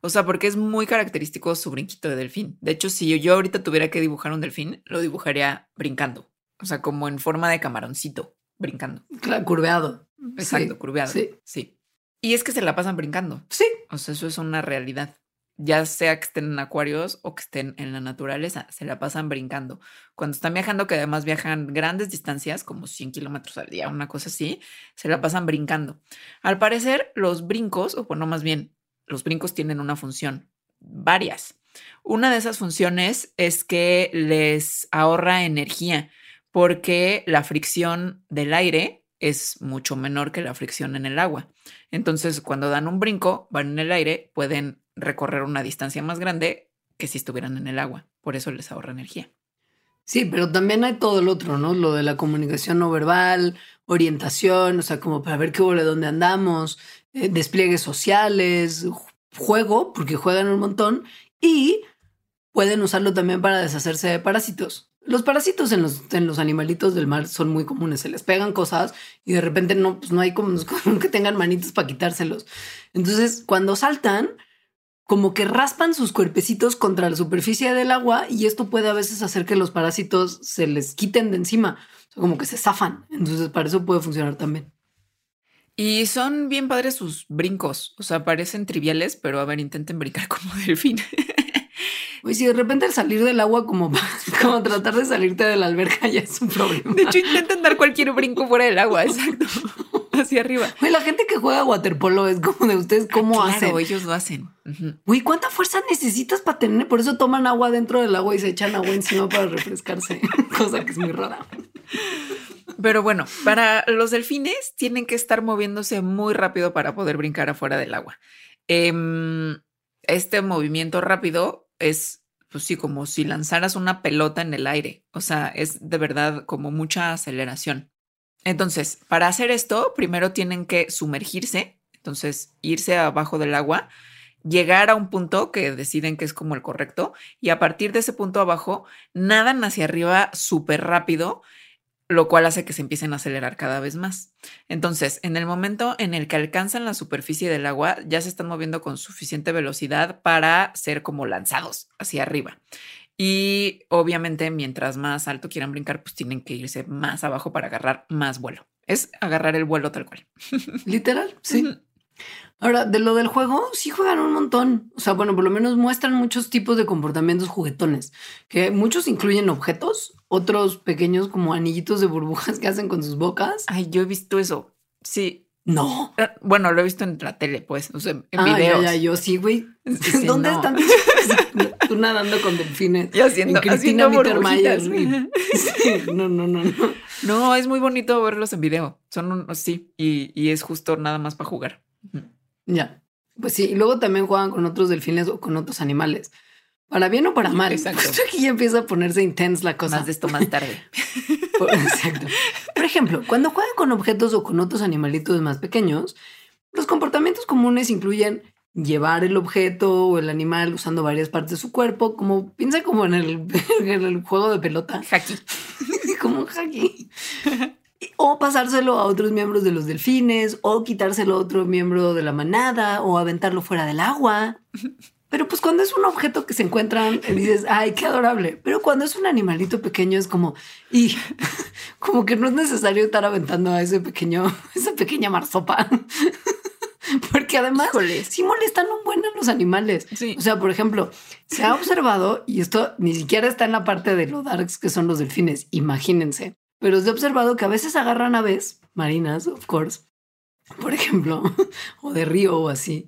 O sea, porque es muy característico su brinquito de delfín. De hecho, si yo ahorita tuviera que dibujar un delfín, lo dibujaría brincando. O sea, como en forma de camaroncito, brincando. Claro, curveado. Exacto, curveado. Sí. sí. Y es que se la pasan brincando. Sí. O sea, eso es una realidad ya sea que estén en acuarios o que estén en la naturaleza, se la pasan brincando. Cuando están viajando, que además viajan grandes distancias, como 100 kilómetros al día, una cosa así, se la pasan brincando. Al parecer, los brincos, o bueno, más bien, los brincos tienen una función, varias. Una de esas funciones es que les ahorra energía, porque la fricción del aire es mucho menor que la fricción en el agua. Entonces, cuando dan un brinco, van en el aire, pueden recorrer una distancia más grande que si estuvieran en el agua. Por eso les ahorra energía. Sí, pero también hay todo el otro, ¿no? Lo de la comunicación no verbal, orientación, o sea, como para ver qué huele, dónde andamos, eh, despliegues sociales, juego, porque juegan un montón, y pueden usarlo también para deshacerse de parásitos. los parásitos en los, en los animalitos del mar son muy comunes. Se les pegan cosas y de repente no, pues no hay como, <laughs> como que tengan manitos para quitárselos. Entonces, cuando saltan, como que raspan sus cuerpecitos contra la superficie del agua y esto puede a veces hacer que los parásitos se les quiten de encima, o sea, como que se zafan. Entonces, para eso puede funcionar también. Y son bien padres sus brincos, o sea, parecen triviales, pero a ver, intenten brincar <laughs> como delfín. Pues si de repente al salir del agua, como, <laughs> como tratar de salirte de la alberca, ya es un problema. De hecho, intenten dar cualquier brinco fuera del agua, exacto. <laughs> Hacia arriba. Güey, la gente que juega waterpolo es como de ustedes, ¿cómo claro, hacen? ellos lo hacen. Güey, ¿cuánta fuerza necesitas para tener? Por eso toman agua dentro del agua y se echan agua encima para refrescarse, <laughs> cosa que es muy rara. Pero bueno, para los delfines tienen que estar moviéndose muy rápido para poder brincar afuera del agua. Em, este movimiento rápido es, pues sí, como si lanzaras una pelota en el aire. O sea, es de verdad como mucha aceleración. Entonces, para hacer esto, primero tienen que sumergirse, entonces irse abajo del agua, llegar a un punto que deciden que es como el correcto, y a partir de ese punto abajo, nadan hacia arriba súper rápido, lo cual hace que se empiecen a acelerar cada vez más. Entonces, en el momento en el que alcanzan la superficie del agua, ya se están moviendo con suficiente velocidad para ser como lanzados hacia arriba. Y obviamente, mientras más alto quieran brincar, pues tienen que irse más abajo para agarrar más vuelo. Es agarrar el vuelo tal cual. <laughs> Literal, sí. Ahora, de lo del juego, sí juegan un montón. O sea, bueno, por lo menos muestran muchos tipos de comportamientos juguetones, que muchos incluyen objetos, otros pequeños como anillitos de burbujas <laughs> que hacen con sus bocas. Ay, yo he visto eso. Sí. No. Eh, Bueno, lo he visto en la tele, pues, o sea, en Ah, ya, videos. ya, yo sí, güey. Sí, <laughs> ¿Dónde no. están? <laughs> Tú nadando con delfines. Y haciendo, En Cristina Mittermeier. <laughs> Sí, no, no, no, no. No, es muy bonito verlos en video. Son un, sí, y, y es justo nada más para jugar. Ya. Pues sí, y luego también juegan con otros delfines o con otros animales. Para bien o para mal. Exacto. Justo aquí ya empieza a ponerse intensa la cosa. Más de esto más tarde. Por- <laughs> Exacto. Por ejemplo, cuando juegan con objetos o con otros animalitos más pequeños, los comportamientos comunes incluyen llevar el objeto o el animal usando varias partes de su cuerpo, como piensa como en el, <laughs> en el juego de pelota, Jaki. <laughs> como un haki. O pasárselo a otros miembros de los delfines, o quitárselo a otro miembro de la manada, o aventarlo fuera del agua. Pero pues cuando es un objeto que se encuentran, dices, ay, qué adorable. Pero cuando es un animalito pequeño es como, y <laughs> como que no es necesario estar aventando a ese pequeño, <laughs> esa pequeña marsopa. <laughs> Porque además Híjole. sí molestan un buen a los animales. Sí. O sea, por ejemplo, se ha observado, y esto ni siquiera está en la parte de los darks que son los delfines, imagínense, pero se ha observado que a veces agarran aves marinas, of course, por ejemplo, o de río o así,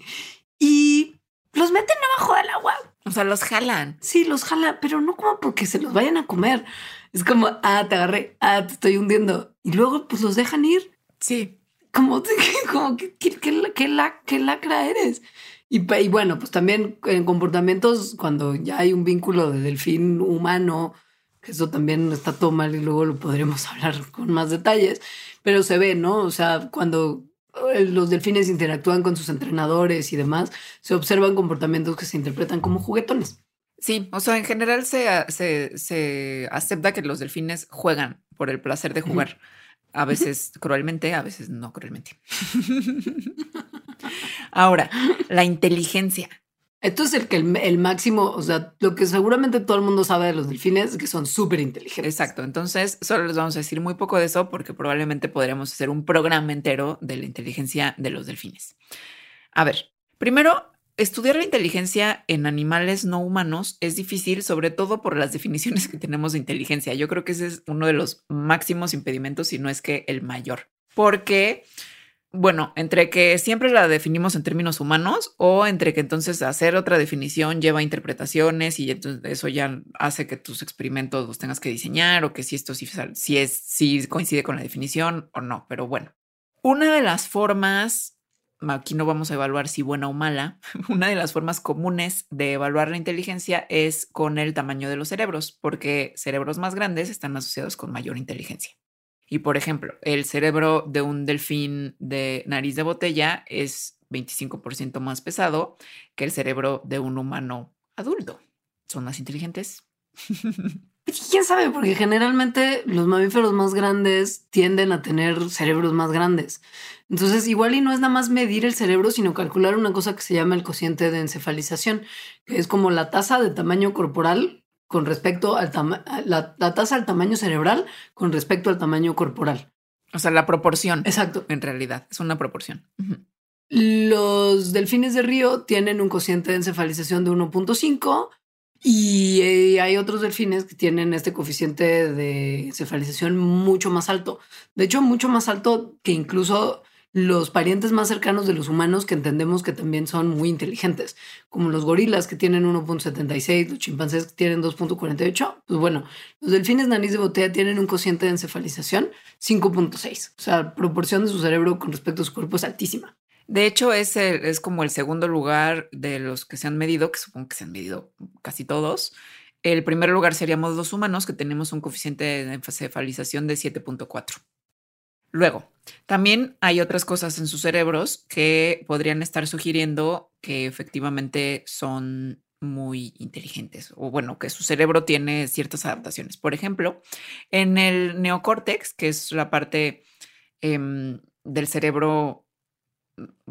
y los meten abajo del agua. O sea, los jalan. Sí, los jala, pero no como porque se los vayan a comer. Es como, ah, te agarré, ah, te estoy hundiendo. Y luego pues los dejan ir Sí. como, <laughs> como que, que, que, que la, que lacra eres. Y, y bueno, pues también en comportamientos, cuando ya hay un vínculo de delfín humano, que eso también está todo mal y luego lo podremos <laughs> hablar con más detalles, pero se ve, ¿no? O sea, cuando los delfines interactúan con sus entrenadores y demás, se observan comportamientos que se interpretan como juguetones. Sí, o sea, en general se, se, se acepta que los delfines juegan por el placer de jugar. A veces cruelmente, a veces no cruelmente. <laughs> Ahora, la inteligencia. Esto es el que el, máximo, o sea, lo que seguramente todo el mundo sabe de los delfines es que son súper inteligentes. Exacto. Entonces, solo les vamos a decir muy poco de eso porque probablemente podríamos hacer un programa entero de la inteligencia de los delfines. A ver, primero, estudiar la inteligencia en animales no humanos es difícil, sobre todo por las definiciones que tenemos de inteligencia. Yo creo que ese es uno de los máximos impedimentos, si no es que el mayor. Porque, bueno, entre que siempre la definimos en términos humanos o entre que entonces hacer otra definición lleva interpretaciones y entonces eso ya hace que tus experimentos los tengas que diseñar o que si esto sí, si es, si coincide con la definición o no. Pero bueno, una de las formas aquí no vamos a evaluar si buena o mala. <laughs> Una de las formas comunes de evaluar la inteligencia es con el tamaño de los cerebros, porque cerebros más grandes están asociados con mayor inteligencia. Y por ejemplo, el cerebro de un delfín de nariz de botella es 25% más pesado que el cerebro de un humano adulto. ¿Son más inteligentes? <laughs> ¿Quién sabe? Porque generalmente los mamíferos más grandes tienden a tener cerebros más grandes. Entonces, igual y no es nada más medir el cerebro, sino calcular una cosa que se llama el cociente de encefalización, que es como la tasa de tamaño corporal con respecto al tamaño, la, tasa al tamaño cerebral con respecto al tamaño corporal. O sea, la proporción. Exacto. En realidad, es una proporción. Los delfines de río tienen un cociente de encefalización de 1.5 y eh, hay otros delfines que tienen este coeficiente de encefalización mucho más alto. De hecho, mucho más alto que incluso los parientes más cercanos de los humanos que entendemos que también son muy inteligentes, como los gorilas que tienen 1.76, los chimpancés que tienen 2.48. Pues bueno, los delfines nariz de botella tienen un cociente de encefalización 5.6. O sea, la proporción de su cerebro con respecto a su cuerpo es altísima. De hecho, es, es como el segundo lugar de los que se han medido, que supongo que se han medido casi todos. El primer lugar seríamos los humanos, que tenemos un coeficiente de encefalización de 7.4. Luego, también hay otras cosas en sus cerebros que podrían estar sugiriendo que efectivamente son muy inteligentes o bueno, que su cerebro tiene ciertas adaptaciones. Por ejemplo, en el neocórtex, que es la parte em, del cerebro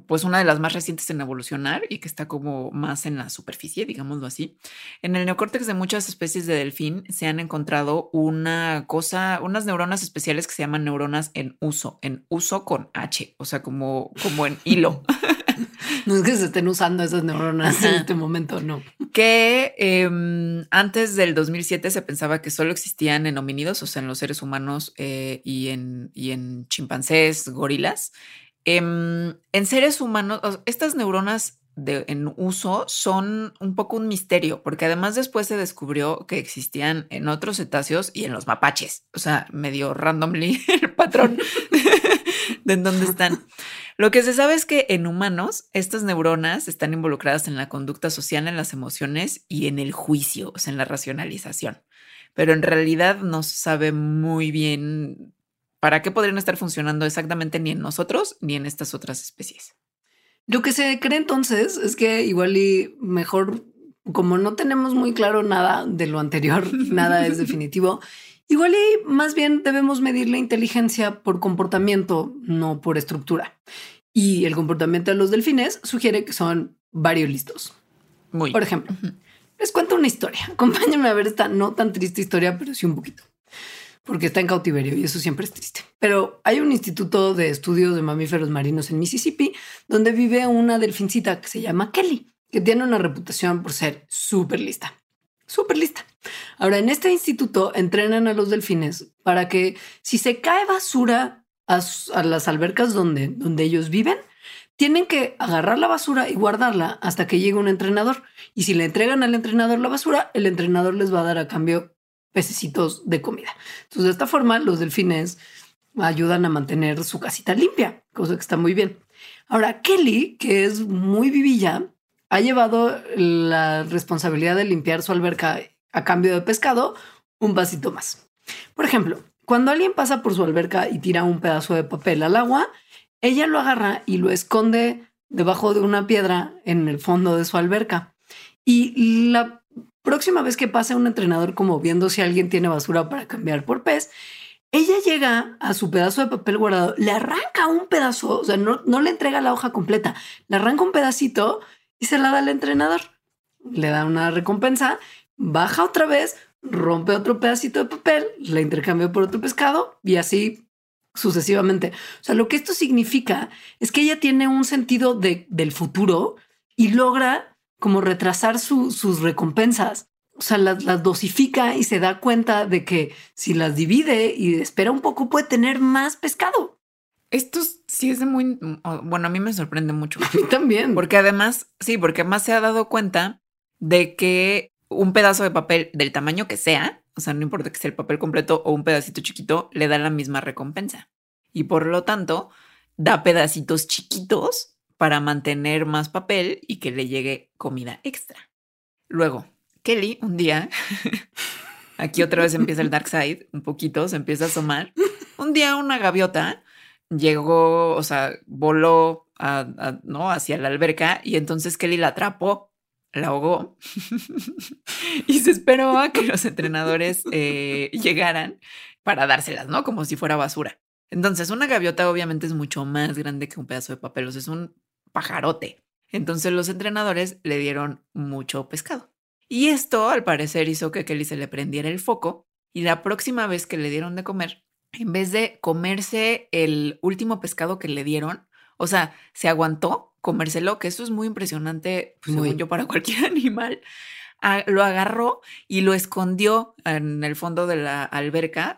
pues una de las más recientes en evolucionar y que está como más en la superficie, digámoslo así. En el neocórtex de muchas especies de delfín se han encontrado una cosa, unas neuronas especiales que se llaman neuronas en uso, en uso con H, o sea, como, como en hilo. <laughs> No es que se estén usando esas neuronas en este momento, no. Que em, antes del 2007 se pensaba que solo existían en homínidos, o sea, en los seres humanos eh, y, en, y en chimpancés, gorilas. Em, en seres humanos, estas neuronas en uso son un poco un misterio, porque además después se descubrió que existían en otros cetáceos y en los mapaches, o sea, medio randomly <laughs> el patrón <laughs> de en dónde están. Lo que se sabe es que en humanos estas neuronas están involucradas en la conducta social, en las emociones y en el juicio, o sea, en la racionalización. Pero en realidad no se sabe muy bien ¿Para qué podrían estar funcionando exactamente ni en nosotros ni en estas otras especies? Lo que se cree entonces es que igual y mejor, como no tenemos muy claro nada de lo anterior, <laughs> nada es definitivo, igual y más bien debemos medir la inteligencia por comportamiento, no por estructura. Y el comportamiento de los delfines sugiere que son varios listos. Muy. Por ejemplo, les cuento una historia. <laughs> Acompáñenme a ver esta no tan triste historia, pero sí un poquito porque está en cautiverio y eso siempre es triste. Pero hay un instituto de estudios de mamíferos marinos en Mississippi donde vive una delfincita que se llama Kelly, que tiene una reputación por ser súper lista. Súper lista. Ahora, en este instituto entrenan a los delfines para que si se cae basura a, las albercas donde, donde ellos viven, tienen que agarrar la basura y guardarla hasta que llegue un entrenador. Y si le entregan al entrenador la basura, el entrenador les va a dar a cambio pececitos de comida. Entonces, de esta forma, los delfines ayudan a mantener su casita limpia, cosa que está muy bien. Ahora, Kelly, que es muy vivilla, ha llevado la responsabilidad de limpiar su alberca a cambio de pescado un vasito más. Por ejemplo, cuando alguien pasa por su alberca y tira un pedazo de papel al agua, ella lo agarra y lo esconde debajo de una piedra en el fondo de su alberca. Y la próxima vez que pase un entrenador como viendo si alguien tiene basura para cambiar por pez, ella llega a su pedazo de papel guardado, le arranca un pedazo, o sea, no, no le entrega la hoja completa, le arranca un pedacito y se la da al entrenador. Le da una recompensa, baja otra vez, rompe otro pedacito de papel, la intercambia por otro pescado y así sucesivamente. O sea, lo que esto significa es que ella tiene un sentido de, del futuro y logra como retrasar sus recompensas. O sea, las, dosifica y se da cuenta de que si las divide y espera un poco puede tener más pescado. Esto sí es de muy, bueno, a mí me sorprende mucho. <laughs> A mí también. Porque además, sí, porque además se ha dado cuenta de que un pedazo de papel del tamaño que sea, o sea, no importa que sea el papel completo o un pedacito chiquito, le da la misma recompensa. Y por lo tanto, da pedacitos chiquitos para mantener más papel y que le llegue comida extra. Luego, Kelly un día, <laughs> aquí otra vez empieza el <laughs> dark side, un poquito, se empieza a asomar. Un día una gaviota llegó, o sea, voló ¿no? hacia la alberca y entonces Kelly la atrapó, la ahogó <laughs> y se esperó a que los entrenadores eh, llegaran para dárselas, ¿no? Como si fuera basura. Entonces, una gaviota obviamente es mucho más grande que un pedazo de papel, o sea, es un pajarote. Entonces, los entrenadores le dieron mucho pescado. Y esto, al parecer, hizo que Kelly se le prendiera el foco y la próxima vez que le dieron de comer, en vez de comerse el último pescado que le dieron, o sea, se aguantó comérselo, que eso es muy impresionante, pues, según yo, para <laughs> cualquier animal. lo agarró y lo escondió en el fondo de la alberca,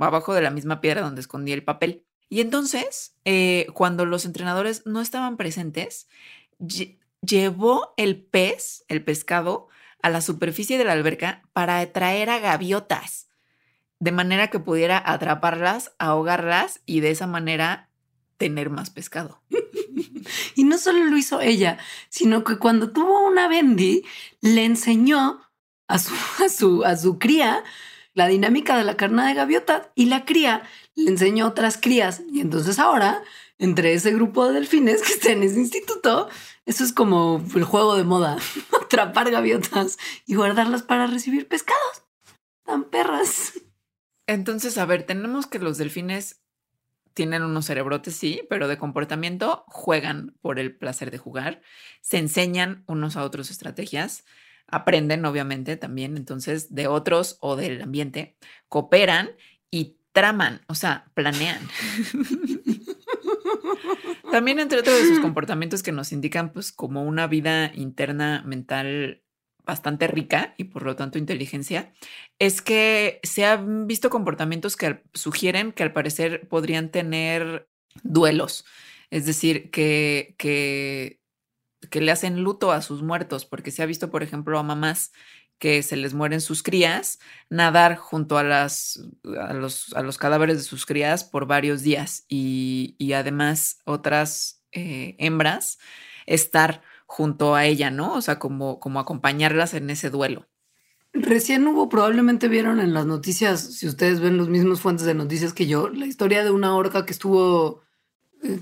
abajo de la misma piedra donde escondía el papel. Y entonces, eh, cuando los entrenadores no estaban presentes, llevó el pez, el pescado, a la superficie de la alberca para atraer a gaviotas, de manera que pudiera atraparlas, ahogarlas y de esa manera tener más pescado. <laughs> y no solo lo hizo ella, sino que cuando tuvo una bendy, le enseñó a su, <laughs> a su, a su cría la dinámica de la carne de gaviota y la cría le enseñó otras crías. Y entonces ahora, entre ese grupo de delfines que está en ese instituto, eso es como el juego de moda, <laughs> atrapar gaviotas y guardarlas para recibir pescados. Tan perras. Entonces, a ver, tenemos que los delfines tienen unos cerebrotes, sí, pero de comportamiento juegan por el placer de jugar, se enseñan unos a otros estrategias, aprenden obviamente también entonces de otros o del ambiente, cooperan y traman, o sea, planean. <laughs> también entre otros de sus <laughs> comportamientos que nos indican pues como una vida interna mental bastante rica y por lo tanto inteligencia, es que se han visto comportamientos que sugieren que al parecer podrían tener duelos, es decir, que, que, que le hacen luto a sus muertos, porque se ha visto, por ejemplo, a mamás que se les mueren sus crías, nadar junto a, las, a, los, a los cadáveres de sus crías por varios días y, y además otras eh, hembras estar junto a ella, ¿no? O sea, como, como acompañarlas en ese duelo. Recién hubo, probablemente vieron en las noticias, si ustedes ven los mismos fuentes de noticias que yo, la historia de una orca que estuvo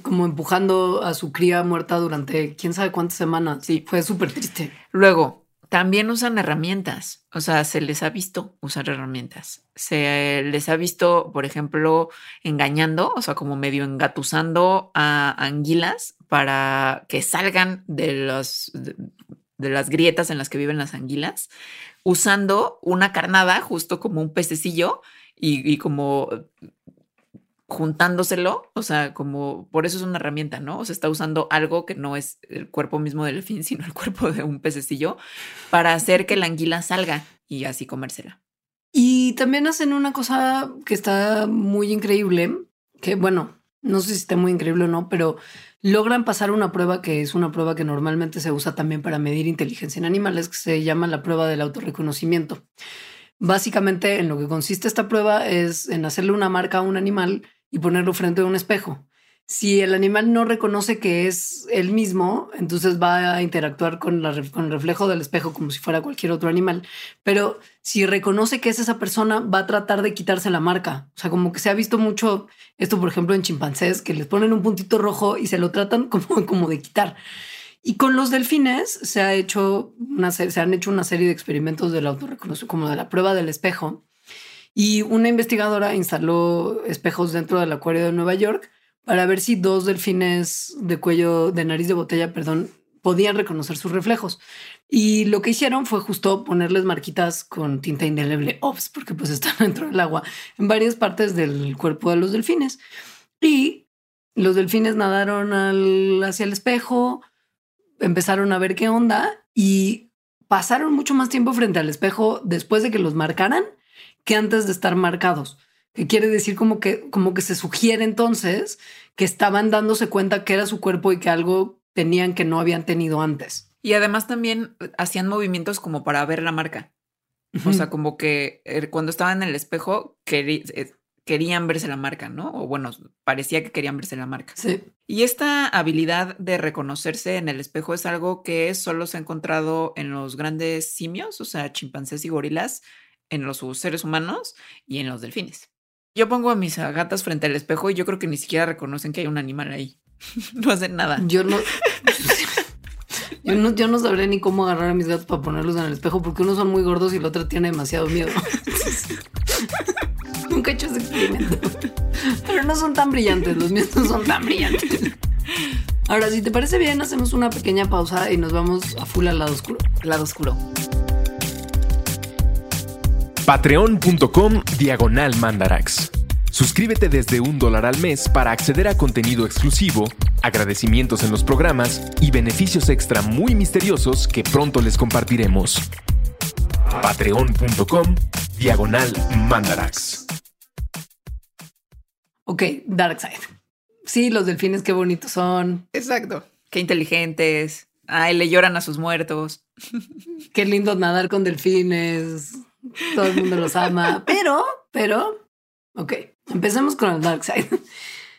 como empujando a su cría muerta durante quién sabe cuántas semanas. Sí, fue súper triste. Luego, también usan herramientas, o sea, se les ha visto usar herramientas. Se les ha visto, por ejemplo, engañando, o sea, como medio engatusando a anguilas para que salgan de, los, de, las grietas en las que viven las anguilas, usando una carnada, justo como un pececillo, y como juntándoselo, o sea, como por eso es una herramienta, ¿no? O sea, está usando algo que no es el cuerpo mismo del delfín, sino el cuerpo de un pececillo para hacer que la anguila salga y así comérsela. Y también hacen una cosa que está muy increíble, que bueno, no sé si está muy increíble o no, pero logran pasar una prueba que es una prueba que normalmente se usa también para medir inteligencia en animales, que se llama la prueba del autorreconocimiento. Básicamente en lo que consiste esta prueba es en hacerle una marca a un animal y ponerlo frente a un espejo. Si el animal no reconoce que es el mismo, entonces va a interactuar con, el reflejo del espejo como si fuera cualquier otro animal. Pero si reconoce que es esa persona, va a tratar de quitarse la marca. O sea, como que se ha visto mucho esto, por ejemplo, en chimpancés, que les ponen un puntito rojo y se lo tratan <laughs> como, como de quitar. Y con los delfines se, ha hecho una, se han hecho una serie de experimentos del autorreconocimiento, como de la prueba del espejo, y una investigadora instaló espejos dentro del acuario de Nueva York para ver si dos delfines de cuello, de nariz de botella, perdón, podían reconocer sus reflejos. Y lo que hicieron fue justo ponerles marquitas con tinta indeleble OPS, porque pues están <laughs> dentro del agua en varias partes del cuerpo de los delfines. Y los delfines nadaron hacia el espejo, empezaron a ver qué onda y pasaron mucho más tiempo frente al espejo después de que los marcaran que antes de estar marcados. Que quiere decir como que, como que se sugiere entonces que estaban dándose cuenta que era su cuerpo y que algo tenían que no habían tenido antes. Y además también hacían movimientos como para ver la marca. O sea, como que eh, cuando estaban en el espejo eh, querían verse la marca, ¿no? O bueno, parecía que querían verse la marca. Sí. Y esta habilidad de reconocerse en el espejo es algo que solo se ha encontrado en los grandes simios, o sea, chimpancés y gorilas, en los seres humanos y en los delfines. Yo pongo a mis gatas frente al espejo y yo creo que ni siquiera reconocen que hay un animal ahí. <laughs> no hacen nada. Yo no. <laughs> Yo no, yo no sabré ni cómo agarrar a mis gatos para ponerlos en el espejo porque unos son muy gordos y el otro tiene demasiado miedo. <laughs> Nunca he hecho ese experimento. Pero no son tan brillantes, los míos no son tan brillantes. Ahora, si te parece bien, hacemos una pequeña pausa y nos vamos a full al lado oscuro. Lado oscuro. Patreon.com Diagonal Mandarax. Suscríbete desde un dólar al mes para acceder a contenido exclusivo, agradecimientos en los programas y beneficios extra muy misteriosos que pronto les compartiremos. Patreon.com Diagonal Mandarax. Ok, Dark Side. Sí, los delfines qué bonitos son. Exacto. Qué inteligentes. Ay, le lloran a sus muertos. Qué lindo nadar con delfines. Todo el mundo los ama. <laughs> Pero, pero, ok, empecemos con el Dark Side.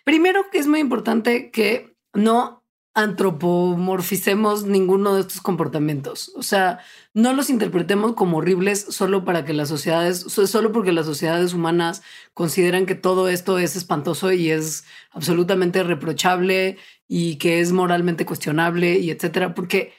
Primero que es muy importante que no antropomorficemos ninguno de estos comportamientos. O sea, no los interpretemos como horribles solo para que las sociedades, solo porque las sociedades humanas consideran que todo esto es espantoso y es absolutamente reprochable y que es moralmente cuestionable y etcétera, porque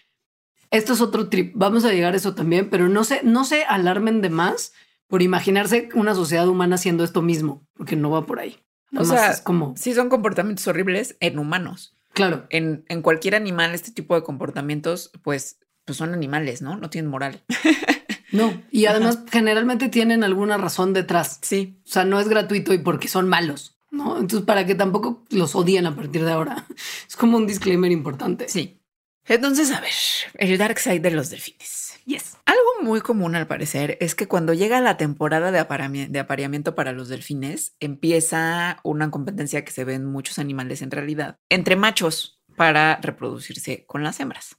esto es otro trip. Vamos a llegar a eso también, pero no se, no se alarmen de más por imaginarse una sociedad humana haciendo esto mismo, porque no va por ahí. o sea, es como... sí son comportamientos horribles en humanos. Claro. En, en cualquier animal, este tipo de comportamientos, pues, pues son animales, ¿no? No tienen moral. <laughs> No, y además generalmente tienen alguna razón detrás. Sí. O sea, no es gratuito y porque son malos, ¿no? Entonces, para que tampoco los odien a partir de ahora. <laughs> Es como un disclaimer importante. Sí. Entonces, a ver, el dark side de los delfines. Yes. Algo muy común al parecer es que cuando llega la temporada de, de, apareamiento para los delfines, empieza una competencia que se ve en muchos animales en realidad, entre machos para reproducirse con las hembras.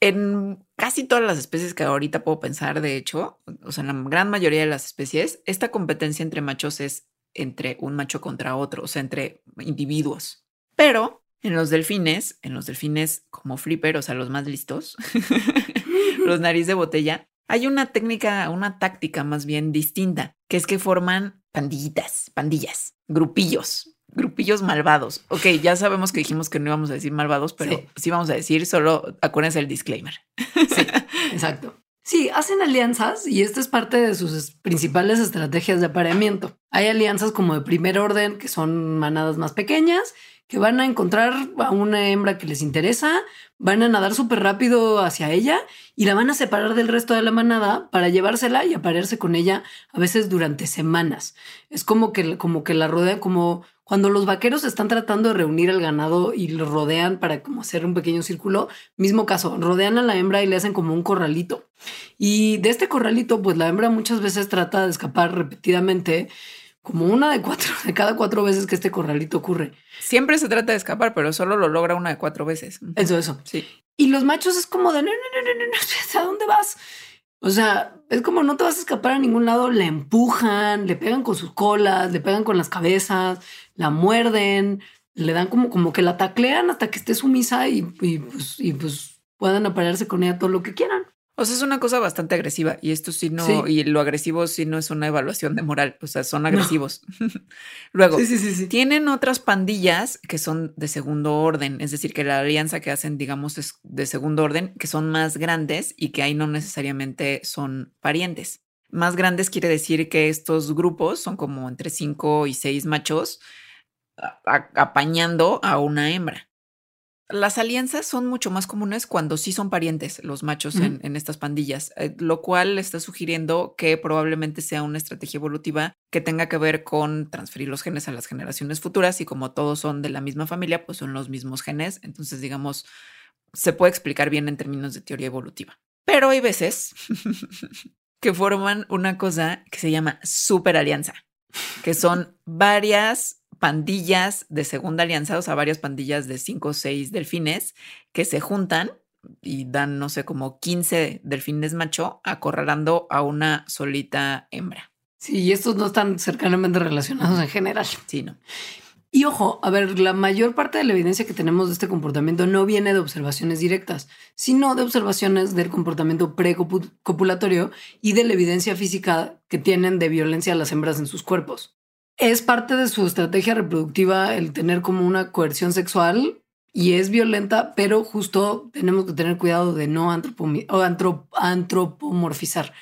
En casi todas las especies que ahorita puedo pensar, de hecho, o sea, en la gran mayoría de las especies, esta competencia entre machos es entre un macho contra otro, o sea, entre individuos. Pero en los delfines, en los delfines como flipper, o sea, los más listos, <laughs> los nariz de botella, hay una técnica, una táctica más bien distinta, que es que forman pandillitas, pandillas, grupillos, grupillos malvados. Ok, ya sabemos que dijimos que no íbamos a decir malvados, pero sí, vamos a decir, solo acuérdense el disclaimer. <laughs> Sí, exacto. Sí, hacen alianzas y esta es parte de sus principales estrategias de apareamiento. Hay alianzas como de primer orden, que son manadas más pequeñas, que van a encontrar a una hembra que les interesa, van a nadar súper rápido hacia ella y la van a separar del resto de la manada para llevársela y aparearse con ella a veces durante semanas. Es como que, como que la rodean, como cuando los vaqueros están tratando de reunir al ganado y lo rodean para como hacer un pequeño círculo, mismo caso, rodean a la hembra y le hacen como un corralito. Y de este corralito, pues la hembra muchas veces trata de escapar repetidamente como una de cuatro, de cada cuatro veces que este corralito ocurre. Siempre se trata de escapar, pero solo lo logra una de cuatro veces. Eso, eso. Sí. Y los machos es como de, no, no, no, no, no, ¿a dónde vas? O sea, es como no te vas a escapar a ningún lado, le empujan, le pegan con sus colas, le pegan con las cabezas, la muerden, le dan como, como que la taclean hasta que esté sumisa y, y, pues, y pues puedan aparearse con ella todo lo que quieran. O sea, es una cosa bastante agresiva y esto sí no, y lo agresivo sí no es una evaluación de moral, o sea, son agresivos. <laughs> Luego, tienen otras pandillas que son de segundo orden, es decir, que la alianza que hacen, digamos, es de segundo orden, que son más grandes y que ahí no necesariamente son parientes. Más grandes quiere decir que estos grupos son como entre cinco y seis machos apañando a una hembra. Las alianzas son mucho más comunes cuando sí son parientes los machos en, estas pandillas, eh, lo cual está sugiriendo que probablemente sea una estrategia evolutiva que tenga que ver con transferir los genes a las generaciones futuras y como todos son de la misma familia, pues son los mismos genes. Entonces, digamos, se puede explicar bien en términos de teoría evolutiva. Pero hay veces <laughs> que forman una cosa que se llama superalianza, que son varias pandillas de segunda alianza, o sea, varias pandillas de cinco o seis delfines que se juntan y dan, no sé, como 15 delfines macho acorralando a una solita hembra. Sí, y estos no están cercanamente relacionados en general. Sí, no. Y ojo, a ver, la mayor parte de la evidencia que tenemos de este comportamiento no viene de observaciones directas, sino de observaciones del comportamiento precopulatorio y de la evidencia física que tienen de violencia a las hembras en sus cuerpos es parte de su estrategia reproductiva el tener como una coerción sexual y es violenta, pero justo tenemos que tener cuidado de no antropomorfizar.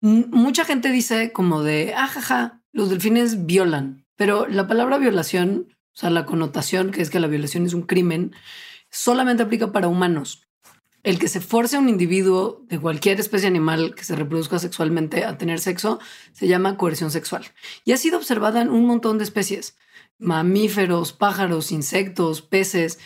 Mucha gente dice como de, ajaja, ah, los delfines violan, pero la palabra violación, o sea, la connotación que es que la violación es un crimen, solamente aplica para humanos. El que se force a un individuo de cualquier especie animal que se reproduzca sexualmente a tener sexo se llama coerción sexual y ha sido observada en un montón de especies, mamíferos, pájaros, insectos, peces.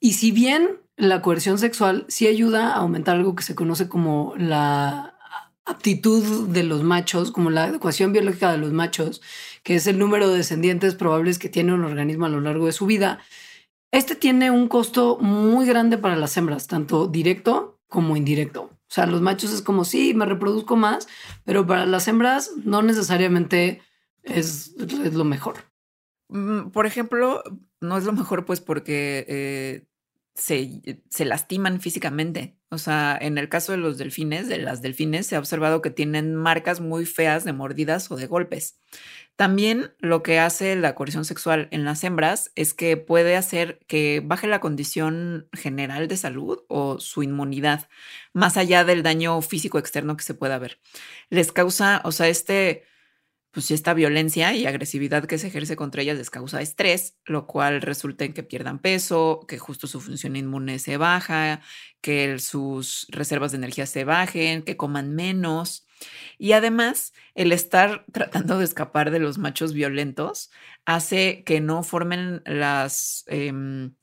Y si bien la coerción sexual sí ayuda a aumentar algo que se conoce como la aptitud de los machos, como la ecuación biológica de los machos, que es el número de descendientes probables que tiene un organismo a lo largo de su vida, este tiene un costo muy grande para las hembras, tanto directo como indirecto. O sea, los machos es como, sí, me reproduzco más, pero para las hembras no necesariamente es, lo mejor. Mm, por ejemplo, no es lo mejor pues porque eh, se, se, lastiman físicamente. O sea, en el caso de los delfines, de las delfines, se ha observado que tienen marcas muy feas de mordidas o de golpes. También lo que hace la coerción sexual en las hembras es que puede hacer que baje la condición general de salud o su inmunidad, más allá del daño físico externo que se pueda ver. Les causa, o sea, este pues esta violencia y agresividad que se ejerce contra ellas les causa estrés, lo cual resulta en que pierdan peso, que justo su función inmune se baja, que sus reservas de energía se bajen, que coman menos. Y además, el estar <laughs> tratando de escapar de los machos violentos hace que no formen las... Em,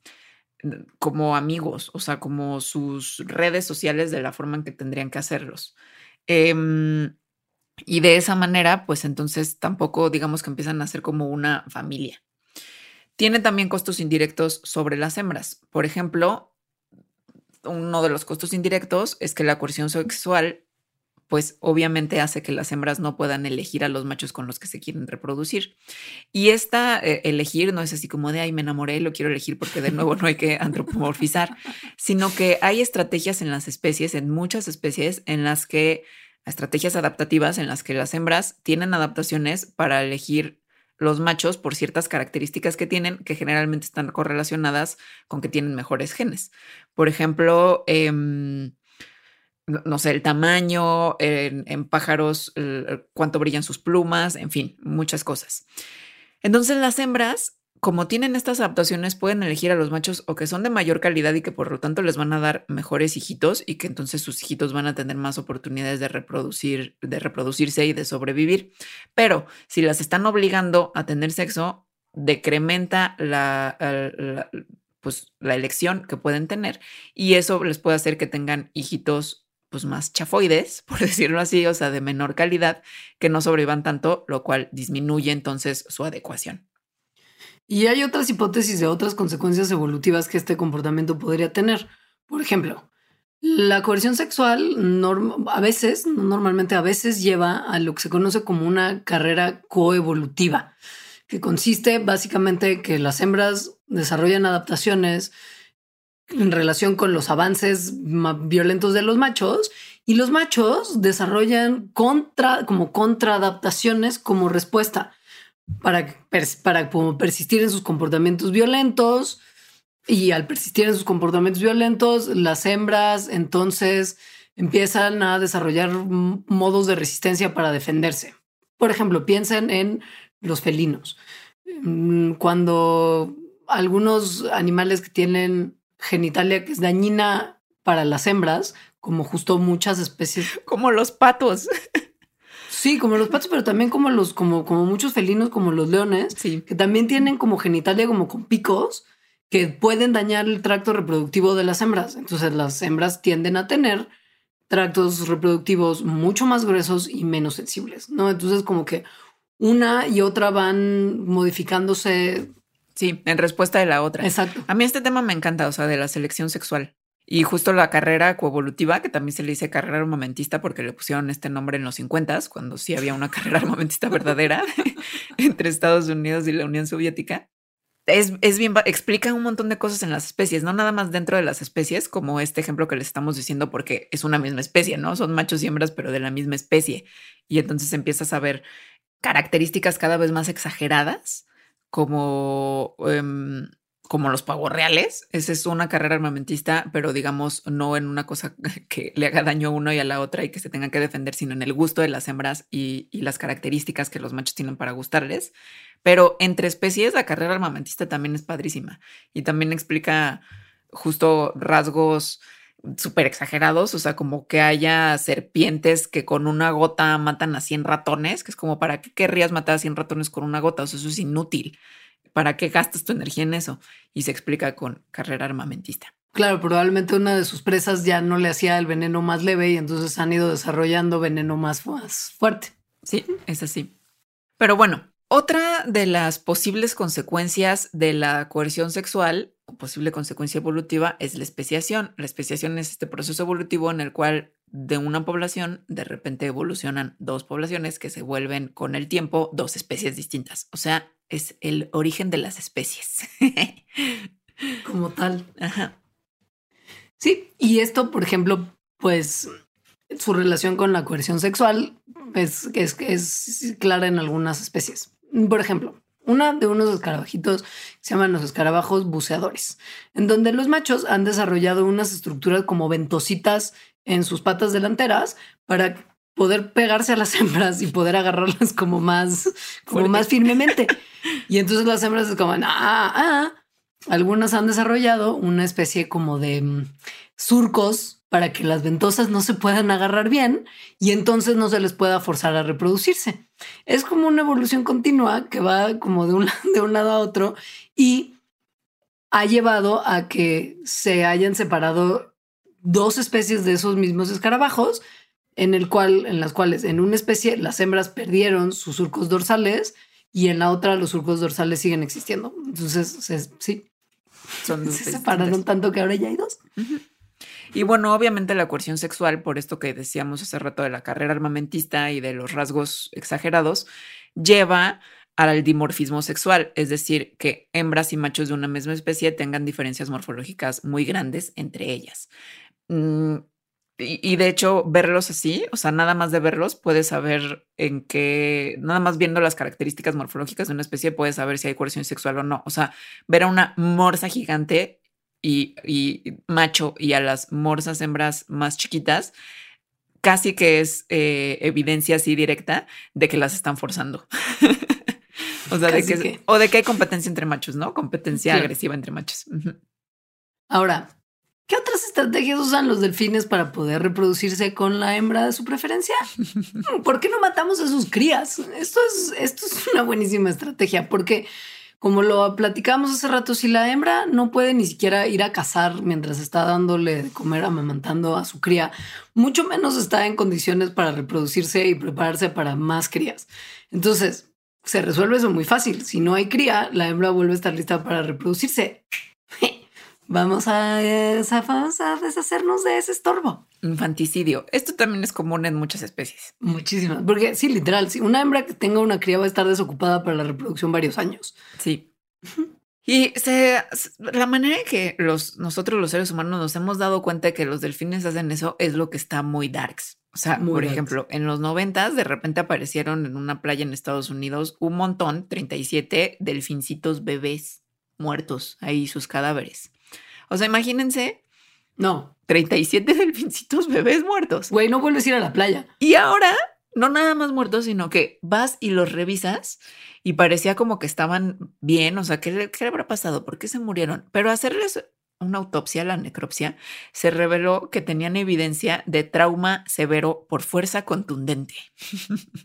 como amigos, o sea, como sus redes sociales de la forma en que tendrían que hacerlos. Em, y de esa manera, pues entonces tampoco digamos que empiezan a ser como una familia. Tiene también costos indirectos sobre las hembras. Por ejemplo, uno de los costos indirectos es que la coerción sexual, pues obviamente hace que las hembras no puedan elegir a los machos con los que se quieren reproducir. Y esta eh, elegir no es así como de, ay, me enamoré, lo quiero elegir porque de nuevo no hay que antropomorfizar, <laughs> sino que hay estrategias en las especies, en muchas especies, en las que estrategias adaptativas en las que las hembras tienen adaptaciones para elegir los machos por ciertas características que tienen que generalmente están correlacionadas con que tienen mejores genes. Por ejemplo, em, no sé, el tamaño, en, pájaros, cuánto brillan sus plumas, en fin, muchas cosas. Entonces las hembras como tienen estas adaptaciones, pueden elegir a los machos o que son de mayor calidad y que por lo tanto les van a dar mejores hijitos y que entonces sus hijitos van a tener más oportunidades de reproducir, de reproducirse y de sobrevivir. Pero si las están obligando a tener sexo, decrementa la, pues, la elección que pueden tener y eso les puede hacer que tengan hijitos pues más chafoides, por <laughs> decirlo así, o sea, de menor calidad, que no sobrevivan tanto, lo cual disminuye entonces su adecuación. Y hay otras hipótesis de otras consecuencias evolutivas que este comportamiento podría tener. Por ejemplo, la coerción sexual a veces, normalmente a veces lleva a lo que se conoce como una carrera coevolutiva, que consiste básicamente que las hembras desarrollan adaptaciones en relación con los avances violentos de los machos y los machos desarrollan contra, como contraadaptaciones como respuesta para, para persistir en sus comportamientos violentos. Y al persistir en sus comportamientos violentos, las hembras entonces empiezan a desarrollar modos de resistencia para defenderse. Por ejemplo, piensen en los felinos. Mm, cuando algunos animales que tienen genitalia que es dañina para las hembras, como justo muchas especies. <laughs> Como los patos. Sí, como los patos, pero también como los, como, como muchos felinos, como los leones, que también tienen como genitalia como con picos que pueden dañar el tracto reproductivo de las hembras. Entonces las hembras tienden a tener tractos reproductivos mucho más gruesos y menos sensibles, ¿no? Entonces como que una y otra van modificándose. Sí, en respuesta de la otra. Exacto. A mí este tema me encanta, o sea, de la selección sexual. Y justo la carrera coevolutiva, que también se le dice carrera armamentista porque le pusieron este nombre en los 50, cuando sí había una <laughs> carrera armamentista verdadera <laughs> entre Estados Unidos y la Unión Soviética. Es, es, bien, explica un montón de cosas en las especies, no nada más dentro de las especies, como este ejemplo que les estamos diciendo, porque es una misma especie, ¿no? Son machos y hembras, pero de la misma especie. Y entonces empiezas a ver características cada vez más exageradas, como em, como los pavos reales. Esa es una carrera armamentista, pero digamos no en una cosa <laughs> que le haga daño a uno y a la otra y que se tengan que defender, sino en el gusto de las hembras y, y las características que los machos tienen para gustarles. Pero entre especies, la carrera armamentista también es padrísima y también explica justo rasgos súper exagerados, o sea, como que haya serpientes que con una gota matan a 100 ratones, que es como, ¿para qué querrías matar a 100 ratones con una gota? O sea, eso es inútil. ¿Para qué gastas tu energía en eso? Y se explica con carrera armamentista. Claro, probablemente una de sus presas ya no le hacía el veneno más leve y entonces han ido desarrollando veneno más, más fuerte. Sí, es así. Pero bueno, otra de las posibles consecuencias de la coerción sexual posible consecuencia evolutiva es la especiación. La especiación es este proceso evolutivo en el cual de una población de repente evolucionan dos poblaciones que se vuelven con el tiempo dos especies distintas. O sea, es el origen de las especies. <laughs> Como tal. Ajá. Sí, y esto, por ejemplo, pues su relación con la coerción sexual es, es, es clara en algunas especies. Por ejemplo, una de unos escarabajitos se llaman los escarabajos buceadores, en donde los machos han desarrollado unas estructuras como ventositas en sus patas delanteras para poder pegarse a las <laughs> hembras y poder agarrarlas como más, como más firmemente. Y entonces las hembras es como, ah, ah, algunas han desarrollado una especie como de mm, surcos para que las ventosas no se puedan agarrar bien y entonces no se les pueda forzar a reproducirse. Es como una evolución continua que va como de un, <laughs> de un lado a otro y ha llevado a que se hayan separado dos especies de esos mismos escarabajos, en el cual, en las cuales en una especie las hembras perdieron sus surcos dorsales y en la otra los surcos dorsales siguen existiendo. Entonces, sí, Son <laughs> se separaron tanto que ahora ya hay dos. Y bueno, obviamente la coerción sexual, por esto que decíamos hace rato de la carrera armamentista y de los rasgos exagerados, lleva al dimorfismo sexual, es decir, que hembras y machos de una misma especie tengan diferencias morfológicas muy grandes entre ellas. Mm, y, de hecho, verlos así, o sea, nada más de verlos, puedes saber en qué, nada más viendo las características morfológicas de una especie, puedes saber si hay coerción sexual o no. O sea, ver a una morsa gigante y, macho y a las morsas hembras más chiquitas, casi que es eh, evidencia así directa de que las están forzando. <laughs> o sea, de que, o de que hay competencia entre machos, ¿no? Competencia agresiva entre machos. Ahora, ¿qué otras estrategias usan los delfines para poder reproducirse con la hembra de su preferencia? <laughs> ¿Por qué no matamos a sus crías? Esto es, esto es una buenísima estrategia porque como lo platicamos hace rato, si la hembra no puede ni siquiera ir a cazar mientras está dándole de comer, amamantando a su cría, mucho menos está en condiciones para reproducirse y prepararse para más crías. Entonces, se resuelve eso muy fácil. Si no hay cría, la hembra vuelve a estar lista para reproducirse. <laughs> Vamos a, vamos a deshacernos de ese estorbo. Infanticidio. Esto también es común en muchas especies. Muchísimas. Porque sí, literal, si una hembra que tenga una cría va a estar desocupada para la reproducción varios años. Sí. Y se, la manera en que los, nosotros los seres humanos nos hemos dado cuenta de que los delfines hacen eso es lo que está muy darks. O sea, por ejemplo, en los noventas de repente aparecieron en una playa en Estados Unidos un montón, 37 delfincitos bebés muertos ahí, sus cadáveres. O sea, imagínense. No. 37 <laughs> delfincitos bebés muertos. Güey, no vuelves a ir a la playa. Y ahora, no nada más muertos, sino que vas y los revisas y parecía como que estaban bien. O sea, ¿qué, qué habrá pasado? ¿Por qué se murieron? Pero hacerles una autopsia, la necropsia, se reveló que tenían evidencia de trauma severo por fuerza contundente.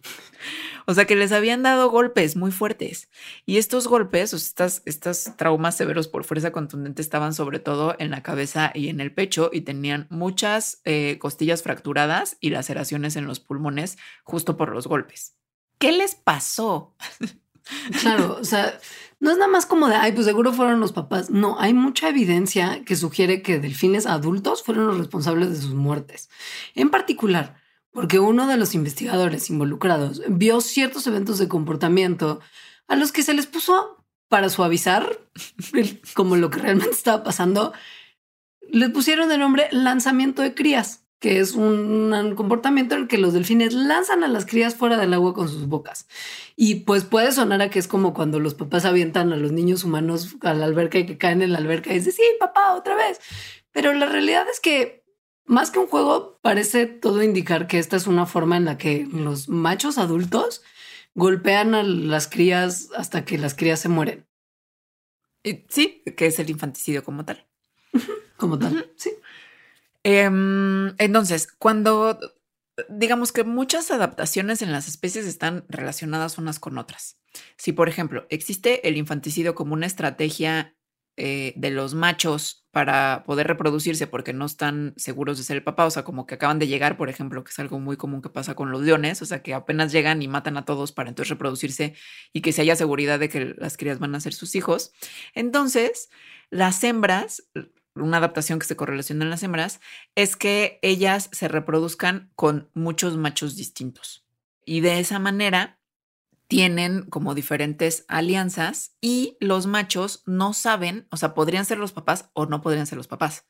<laughs> o sea que les habían dado golpes muy fuertes. Y estos golpes, o estas, estas traumas severos por fuerza contundente estaban sobre todo en la cabeza y en el pecho y tenían muchas eh, costillas fracturadas y laceraciones en los pulmones justo por los golpes. ¿Qué les pasó? Claro, o sea, no es nada más como de, ay, pues seguro fueron los papás. No, hay mucha evidencia que sugiere que delfines adultos fueron los responsables de sus muertes. En particular, porque uno de los investigadores involucrados vio ciertos eventos de comportamiento a los que se les puso para suavizar como lo que realmente estaba pasando, les pusieron de nombre lanzamiento de crías. Que es un, comportamiento en el que los delfines lanzan a las crías fuera del agua con sus bocas. Y pues puede sonar a que es como cuando los papás avientan a los niños humanos a la alberca y que caen en la alberca y dicen, sí, papá, otra vez. Pero la realidad es que más que un juego, parece todo indicar que esta es una forma en la que los machos adultos golpean a las crías hasta que las crías se mueren. Sí, que es el infanticidio como tal. Como tal, sí. Em, entonces, cuando digamos que muchas adaptaciones en las especies están relacionadas unas con otras. Si, por ejemplo, existe el infanticidio como una estrategia eh, de los machos para poder reproducirse porque no están seguros de ser el papá, o sea, como que acaban de llegar, por ejemplo, que es algo muy común que pasa con los leones, o sea, que apenas llegan y matan a todos para entonces reproducirse y que se haya seguridad de que las crías van a ser sus hijos. Entonces, las hembras una adaptación que se correlaciona en las hembras, es que ellas se reproduzcan con muchos machos distintos. Y de esa manera tienen como diferentes alianzas y los machos no saben, o sea, podrían ser los papás o no podrían ser los papás.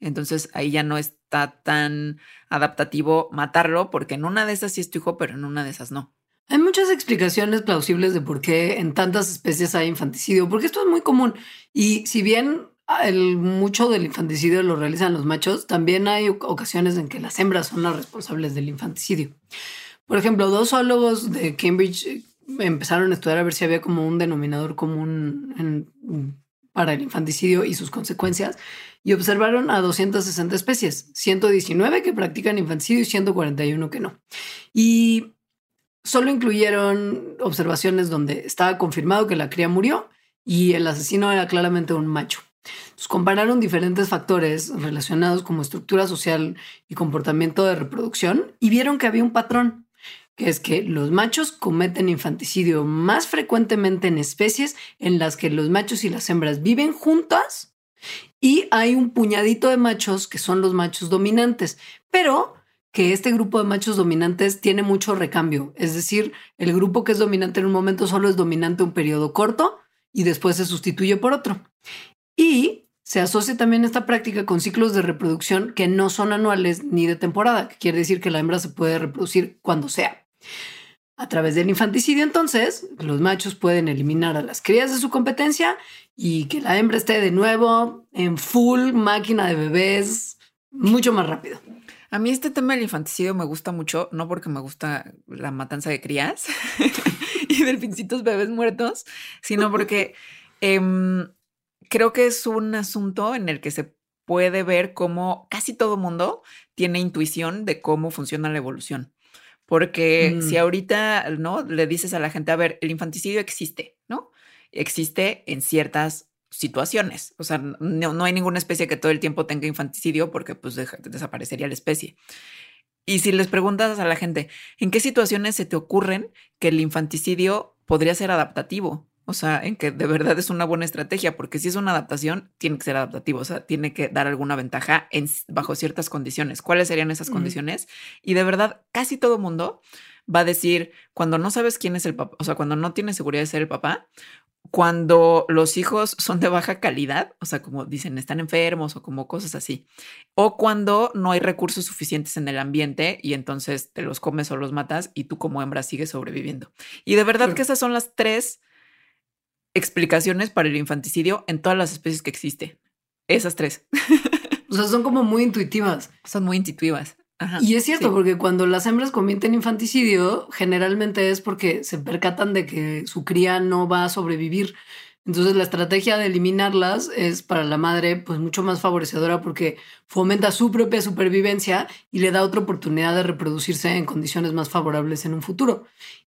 Entonces ahí ya no está tan adaptativo matarlo porque en una de esas sí es tu hijo, pero en una de esas no. Hay muchas explicaciones plausibles de por qué en tantas especies hay infanticidio, porque esto es muy común. Y si bien el, mucho del infanticidio lo realizan los machos, también hay ocasiones en que las hembras son las responsables del infanticidio. Por ejemplo, dos zoólogos de Cambridge eh, empezaron a estudiar a ver si había como un denominador común para el infanticidio y sus consecuencias y observaron a 260 especies, 119 que practican infanticidio y 141 que no. Y solo incluyeron observaciones donde estaba confirmado que la cría murió y el asesino era claramente un macho compararon diferentes factores relacionados como estructura social y comportamiento de reproducción y vieron que había un patrón, que es que los machos cometen infanticidio más frecuentemente en especies en las que los machos y las hembras viven juntas y hay un puñadito de machos que son los machos dominantes, pero que este grupo de machos dominantes tiene mucho recambio, es decir, el grupo que es dominante en un momento solo es dominante un periodo corto y después se sustituye por otro. Y se asocia también esta práctica con ciclos de reproducción que no son anuales ni de temporada, que quiere decir que la hembra se puede reproducir cuando sea. A través del infanticidio, entonces, los machos pueden eliminar a las crías de su competencia y que la hembra esté de nuevo en full máquina de bebés mucho más rápido. A mí este tema del infanticidio me gusta mucho, no porque me gusta la matanza de crías <laughs> y delfincitos bebés muertos, sino porque em, creo que es un asunto en el que se puede ver cómo casi todo mundo tiene intuición de cómo funciona la evolución. Porque si mm. ahorita, ¿no? Le dices a la gente, a ver, el infanticidio existe, ¿no? Existe en ciertas situaciones. O sea, no, hay ninguna especie que todo el tiempo tenga infanticidio porque pues desaparecería la especie. Y si les preguntas a la gente, ¿en qué situaciones se te ocurren que el infanticidio podría ser adaptativo? O sea, en que de verdad es una buena estrategia, porque si es una adaptación, tiene que ser adaptativo, o sea, tiene que dar alguna ventaja en, bajo ciertas condiciones. ¿Cuáles serían esas condiciones? Y de verdad, casi todo mundo va a decir, cuando no sabes quién es el papá, o sea, cuando no tienes seguridad de ser el papá, cuando los hijos son de baja calidad, o sea, como dicen, están enfermos o como cosas así, o cuando no hay recursos suficientes en el ambiente y entonces te los comes o los matas y tú como hembra sigues sobreviviendo. Y de verdad que esas son las tres explicaciones para el infanticidio en todas las especies que existe. Esas tres. <laughs> O sea, son como muy intuitivas. Son muy intuitivas. y es cierto, porque cuando las hembras cometen infanticidio, generalmente es porque se percatan de que su cría no va a sobrevivir. Entonces la estrategia de eliminarlas es para la madre pues mucho más favorecedora porque fomenta su propia supervivencia y le da otra oportunidad de reproducirse en condiciones más favorables en un futuro.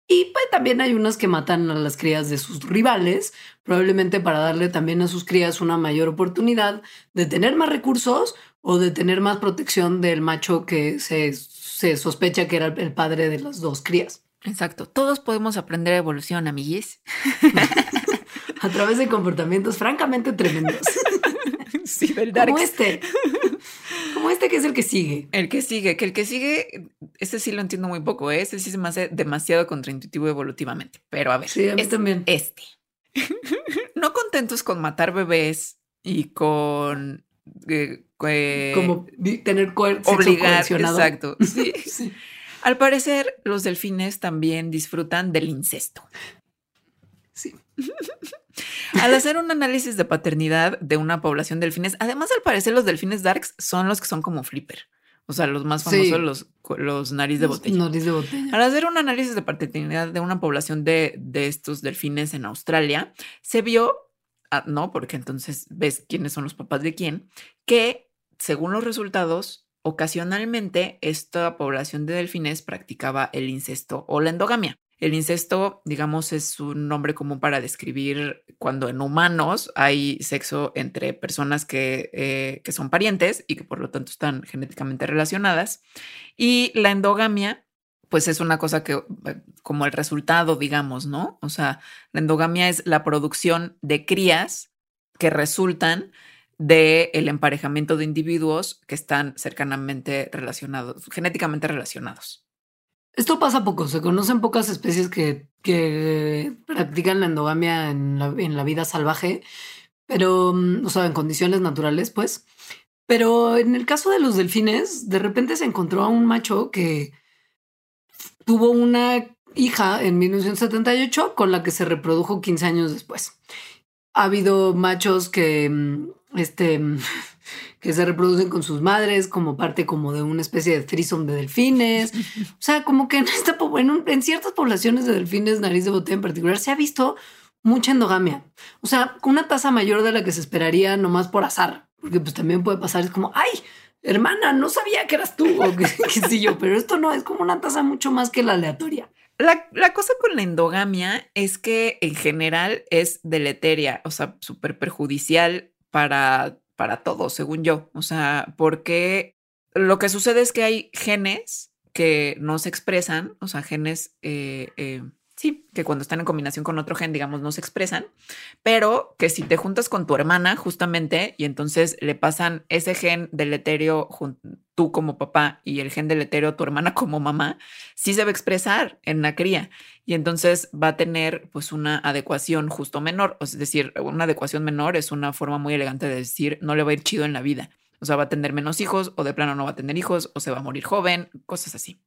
Y pues también hay unas que matan a las crías de sus rivales, probablemente para darle también a sus crías una mayor oportunidad de tener más recursos o de tener más protección del macho que se, se sospecha que era el padre de las dos crías. Exacto. Todos podemos aprender evolución, amiguis. <laughs> a través de comportamientos francamente tremendos. <laughs> sí, ¿verdad? Como este. Como este que es el que sigue. El que sigue, que el que sigue, ese sí lo entiendo muy poco, ¿eh? ese sí se me hace demasiado contraintuitivo evolutivamente. Pero a ver, sí, a mí también. Este. <laughs> no contentos con matar bebés y con eh, eh, Como tener sexo obligar. Exacto. <laughs> Sí. Sí. Al parecer, los delfines también disfrutan del incesto. Sí. <laughs> Al hacer un análisis de paternidad de una población de delfines, además al parecer los delfines darks son los que son como flipper. O sea, los más famosos, Sí. los, los nariz de botella. Nariz de botella. Al hacer un análisis de paternidad de una población de, de estos delfines en Australia, se vio, ah, no, porque entonces ves quiénes son los papás de quién, que según los resultados, ocasionalmente esta población de delfines practicaba el incesto o la endogamia. El incesto, digamos, es un nombre común para describir cuando en humanos hay sexo entre personas que, eh, que son parientes y que por lo tanto están genéticamente relacionadas. Y la endogamia, pues es una cosa que, eh, como el resultado, digamos, ¿no? O sea, la endogamia es la producción de crías que resultan del el emparejamiento de individuos que están cercanamente relacionados, genéticamente relacionados. Esto pasa poco, se conocen pocas especies que, que practican la endogamia en la, en la vida salvaje, pero, mm, o sea, en condiciones naturales, pues. Pero en el caso de los delfines, de repente se encontró a un macho que tuvo una hija en 1978 con la que se reprodujo 15 años después. Ha habido machos que, mm, este, mm, que se reproducen con sus madres como parte como de una especie de threesome de delfines. <laughs> O sea, como que en, esta, en, un- en ciertas poblaciones de delfines, nariz de botella en particular, se ha visto mucha endogamia. O sea, con una tasa mayor de la que se esperaría nomás por azar. Porque pues también puede pasar, es como, ay, hermana, no sabía que eras tú, o qué <laughs> sé yo, pero esto no es como una tasa mucho más que la aleatoria. La, la cosa con la endogamia es que en general es deleteria, o sea, súper perjudicial para, para todos, según yo. O sea, porque lo que sucede es que hay genes que no se expresan, o sea, genes, eh, eh, sí, que cuando están en combinación con otro gen, digamos, no se expresan, pero que si te juntas con tu hermana, justamente, y entonces le pasan ese gen deleterio tú como papá y el gen deleterio a tu hermana como mamá, sí se va a expresar en la cría. Y entonces va a tener pues una adecuación justo menor, o es decir, una adecuación menor es una forma muy elegante de decir no le va a ir chido en la vida, o sea, va a tener menos hijos o de plano no va a tener hijos o se va a morir joven, cosas así.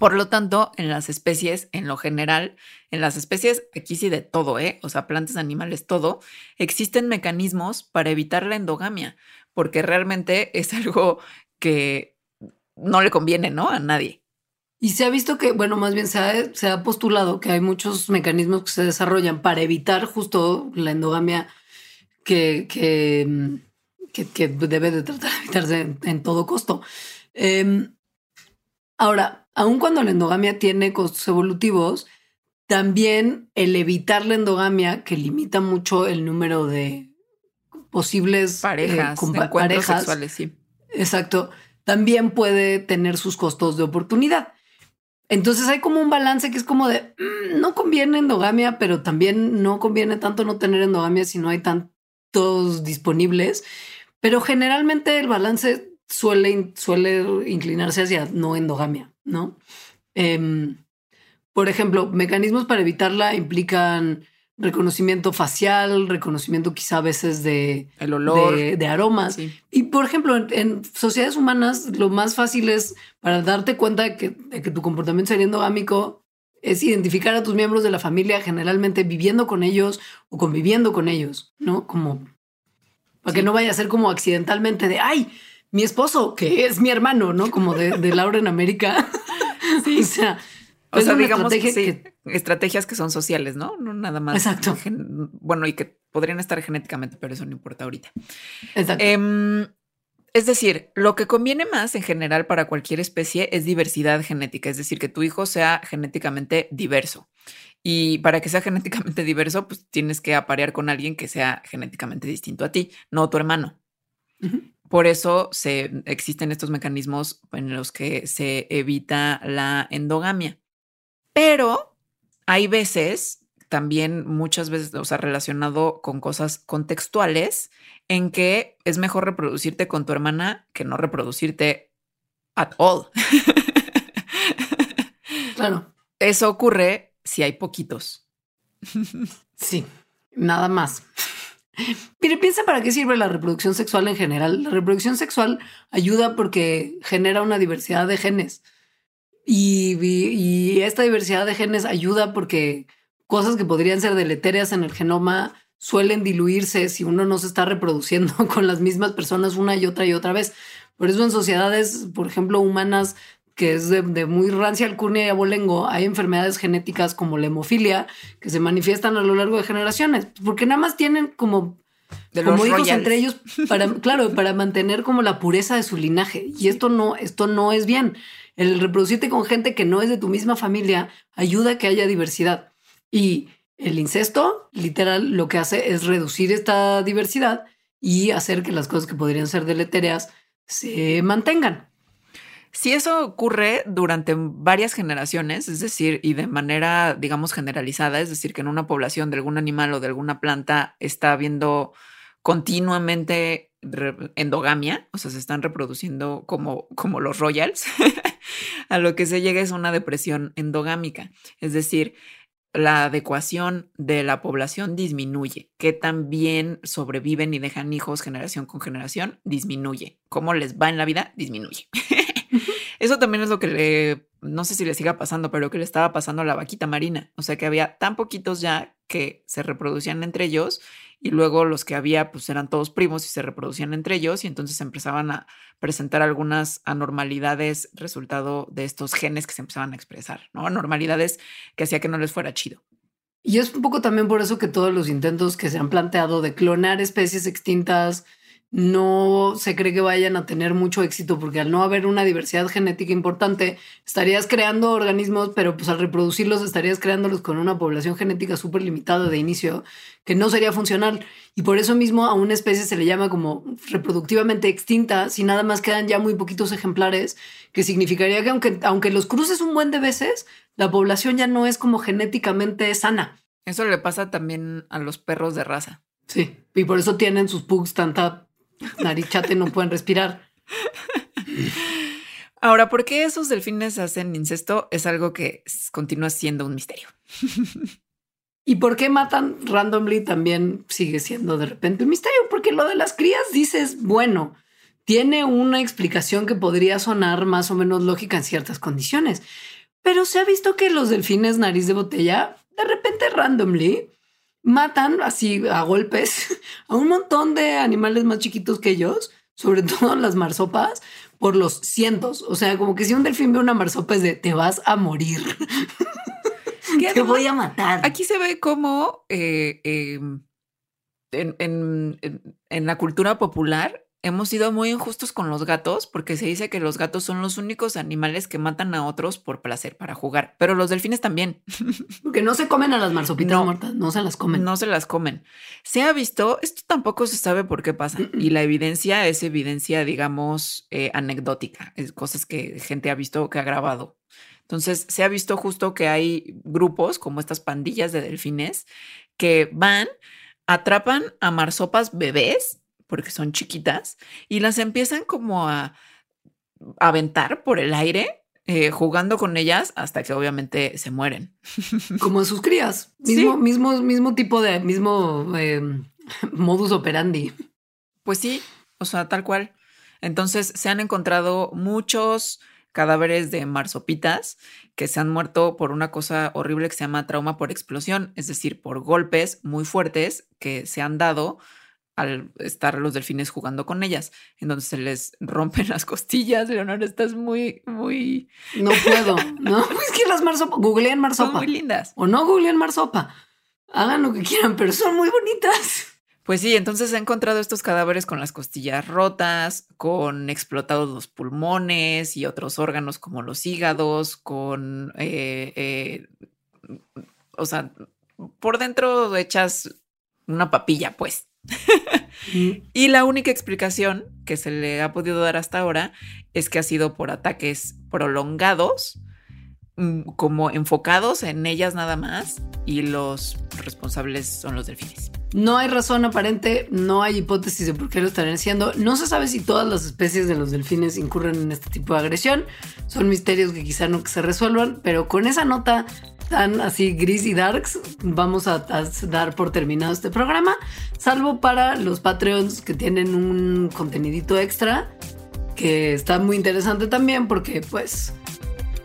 Por lo tanto, en las especies, en lo general, en las especies, aquí sí de todo, ¿eh? O sea, plantas, animales, todo, existen mecanismos para evitar la endogamia, porque realmente es <laughs> algo que no le conviene, ¿no? A nadie. Y se ha visto que, bueno, más bien se ha, se ha postulado que hay muchos mecanismos que se desarrollan para evitar justo la endogamia que, que, mm, que, debe de tratar de evitarse en, en todo costo. Em, ahora, aun cuando la endogamia tiene costos evolutivos, también el evitar la endogamia, que limita mucho el número de posibles eh, Parejas, encuentros parejas, sexuales, sí. Exacto. También puede tener sus costos de oportunidad. Entonces hay como un balance que es como de mm, no conviene endogamia, pero también no conviene tanto no tener endogamia si no hay tantos disponibles. Pero generalmente el balance suele, suele inclinarse hacia no endogamia, ¿no? Em, por ejemplo, mecanismos para evitarla implican reconocimiento facial, reconocimiento quizá a veces de, El olor. de, de aromas. sí. Y por ejemplo, en, en sociedades humanas, lo más fácil es para darte cuenta de que, de que tu comportamiento sería endogámico es identificar a tus miembros de la familia generalmente viviendo con ellos o conviviendo con ellos, ¿no? Como para que no vaya a ser como accidentalmente de ay, mi esposo, que es mi hermano, ¿no? Como de, de Laura en América. <laughs> o sea, O es sea, una digamos estrategia sí, que- estrategias que son sociales, ¿no? No nada más. Exacto. bueno, y que podrían estar genéticamente, pero eso no importa ahorita. Exacto. Em, es decir, lo que conviene más en general para cualquier especie es diversidad genética, es decir, que tu hijo sea genéticamente diverso. Y para que sea <laughs> genéticamente diverso, pues tienes que aparear con alguien que sea genéticamente distinto a ti, no tu hermano. Por eso se, existen estos mecanismos en los que se evita la endogamia. Pero hay veces, también muchas veces, o sea, relacionado con cosas contextuales, en que es mejor reproducirte con tu hermana que no reproducirte at all. Claro. Eso ocurre si hay poquitos. Sí, nada más. Mire, piensa para qué sirve la reproducción sexual en general. La reproducción sexual ayuda porque genera una diversidad de genes. Y, esta diversidad de genes ayuda porque cosas que podrían ser deletéreas en el genoma suelen diluirse si uno no se está reproduciendo <laughs> con las mismas personas una y otra y otra vez. Por eso en sociedades, por ejemplo, humanas que es de, muy rancia alcurnia y abolengo, hay enfermedades genéticas como la hemofilia que se manifiestan a lo largo de generaciones, porque nada más tienen como, como hijos entre ellos <laughs> para, claro, para mantener como la pureza de su linaje. Y esto no, esto no es bien. El reproducirte con gente que no es de tu misma familia ayuda a que haya diversidad. Y el incesto, literal, lo que hace es reducir esta diversidad y hacer que las cosas que podrían ser deletéreas se mantengan. Si eso ocurre durante varias generaciones, es decir, y de manera, digamos, generalizada, es decir, que en una población de algún animal o de alguna planta está habiendo continuamente endogamia, o sea, se están reproduciendo como, como los royals, <laughs> a lo que se llega es una depresión endogámica, es decir, la adecuación de la población disminuye. Que también sobreviven y dejan hijos generación con generación, disminuye. ¿Cómo les va en la vida? Disminuye. <laughs> Eso también es lo que le, no sé si le siga pasando, pero que le estaba pasando a la vaquita marina. O sea que había tan poquitos ya que se reproducían entre ellos y luego los que había pues eran todos primos y se reproducían entre ellos y entonces empezaban a presentar algunas anormalidades resultado de estos genes que se empezaban a expresar, ¿no? Anormalidades que hacía que no les fuera chido. Y es un poco también por eso que todos los intentos que se han planteado de clonar especies extintas, no se cree que vayan a tener mucho éxito porque al no haber una diversidad genética importante, estarías creando organismos, pero pues al reproducirlos estarías creándolos con una población genética súper limitada de inicio, que no sería funcional. Y por eso mismo a una especie se le llama como reproductivamente extinta, si nada más quedan ya muy poquitos ejemplares, que significaría que aunque, aunque los cruces un buen de veces, la población ya no es como genéticamente sana. Eso le pasa también a los perros de raza. Sí, y por eso tienen sus pugs tanta narichate no pueden respirar. Ahora, ¿por qué esos delfines hacen incesto? Es algo que continúa siendo un misterio. ¿Y por qué matan randomly también sigue siendo de repente un misterio? Porque lo de las crías dices, bueno, tiene una explicación que podría sonar más o menos lógica en ciertas condiciones. Pero se ha visto que los delfines nariz de botella, de repente randomly, matan así a golpes <laughs> a un montón de animales más chiquitos que ellos, sobre <laughs> todo las marsopas, por los cientos. O sea, como que si un delfín ve una marsopa es de te vas a morir. <laughs> te voy a matar. Aquí se ve como eh, em, en la cultura popular hemos sido muy injustos con los gatos porque se dice que los gatos son los únicos animales que matan a otros por placer, para jugar, pero los delfines también. <laughs> Porque no se comen a las marsopitas muertas, no se las comen. No se las comen. Se ha visto, esto tampoco se sabe por qué pasa y la evidencia es evidencia, digamos, eh, anecdótica, es cosas que gente ha visto que ha grabado. Entonces, se ha visto justo que hay grupos como estas pandillas de delfines que van, atrapan a marsopas bebés porque son chiquitas, y las empiezan como a aventar por el aire, eh, jugando con ellas hasta que obviamente se mueren. Como sus crías, <laughs> mismo, mismo, mismo tipo de, mismo em, <laughs> modus operandi. Pues sí, o sea, tal cual. Entonces se han encontrado muchos cadáveres de marsopitas que se han muerto por una cosa horrible que se llama trauma por explosión, es decir, por golpes muy fuertes que se han dado al estar los delfines jugando con ellas, en donde se les rompen las costillas. Leonor, estás muy, muy... No puedo, ¿no? <laughs> Es que las marsopas, googleen marsopa. Son muy lindas. O no googleen marsopa. Hagan lo que quieran, pero son muy bonitas. Pues sí, entonces han encontrado estos cadáveres con las costillas rotas, con explotados los pulmones y otros órganos como los hígados, con, eh, eh, o sea, por dentro hechas una papilla, pues. <laughs> y la única explicación que se le ha podido dar hasta ahora es que ha sido por ataques prolongados, como enfocados en ellas nada más y los responsables son los delfines. No hay razón aparente, no hay hipótesis de por qué lo estarían haciendo. No se sabe si todas las especies de los delfines incurren en este tipo de agresión. Son misterios que quizá no se resuelvan, pero con esa nota tan así gris y darks, vamos a, a, dar por terminado este programa, salvo para los Patreons que tienen un contenidito extra, que está muy interesante también porque pues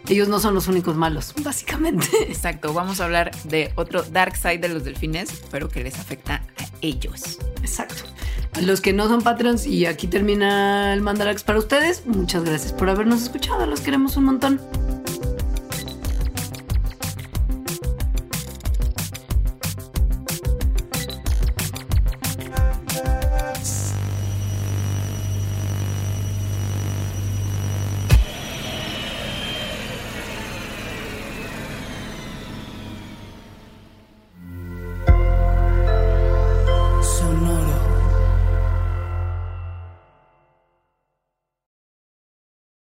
ellos no son los únicos malos, básicamente. <laughs> Exacto, vamos a hablar de otro dark side de los delfines, pero que les afecta a ellos. Exacto. A los que no son Patreons, y aquí termina el Mandarax para ustedes, muchas gracias por habernos escuchado, los queremos un montón.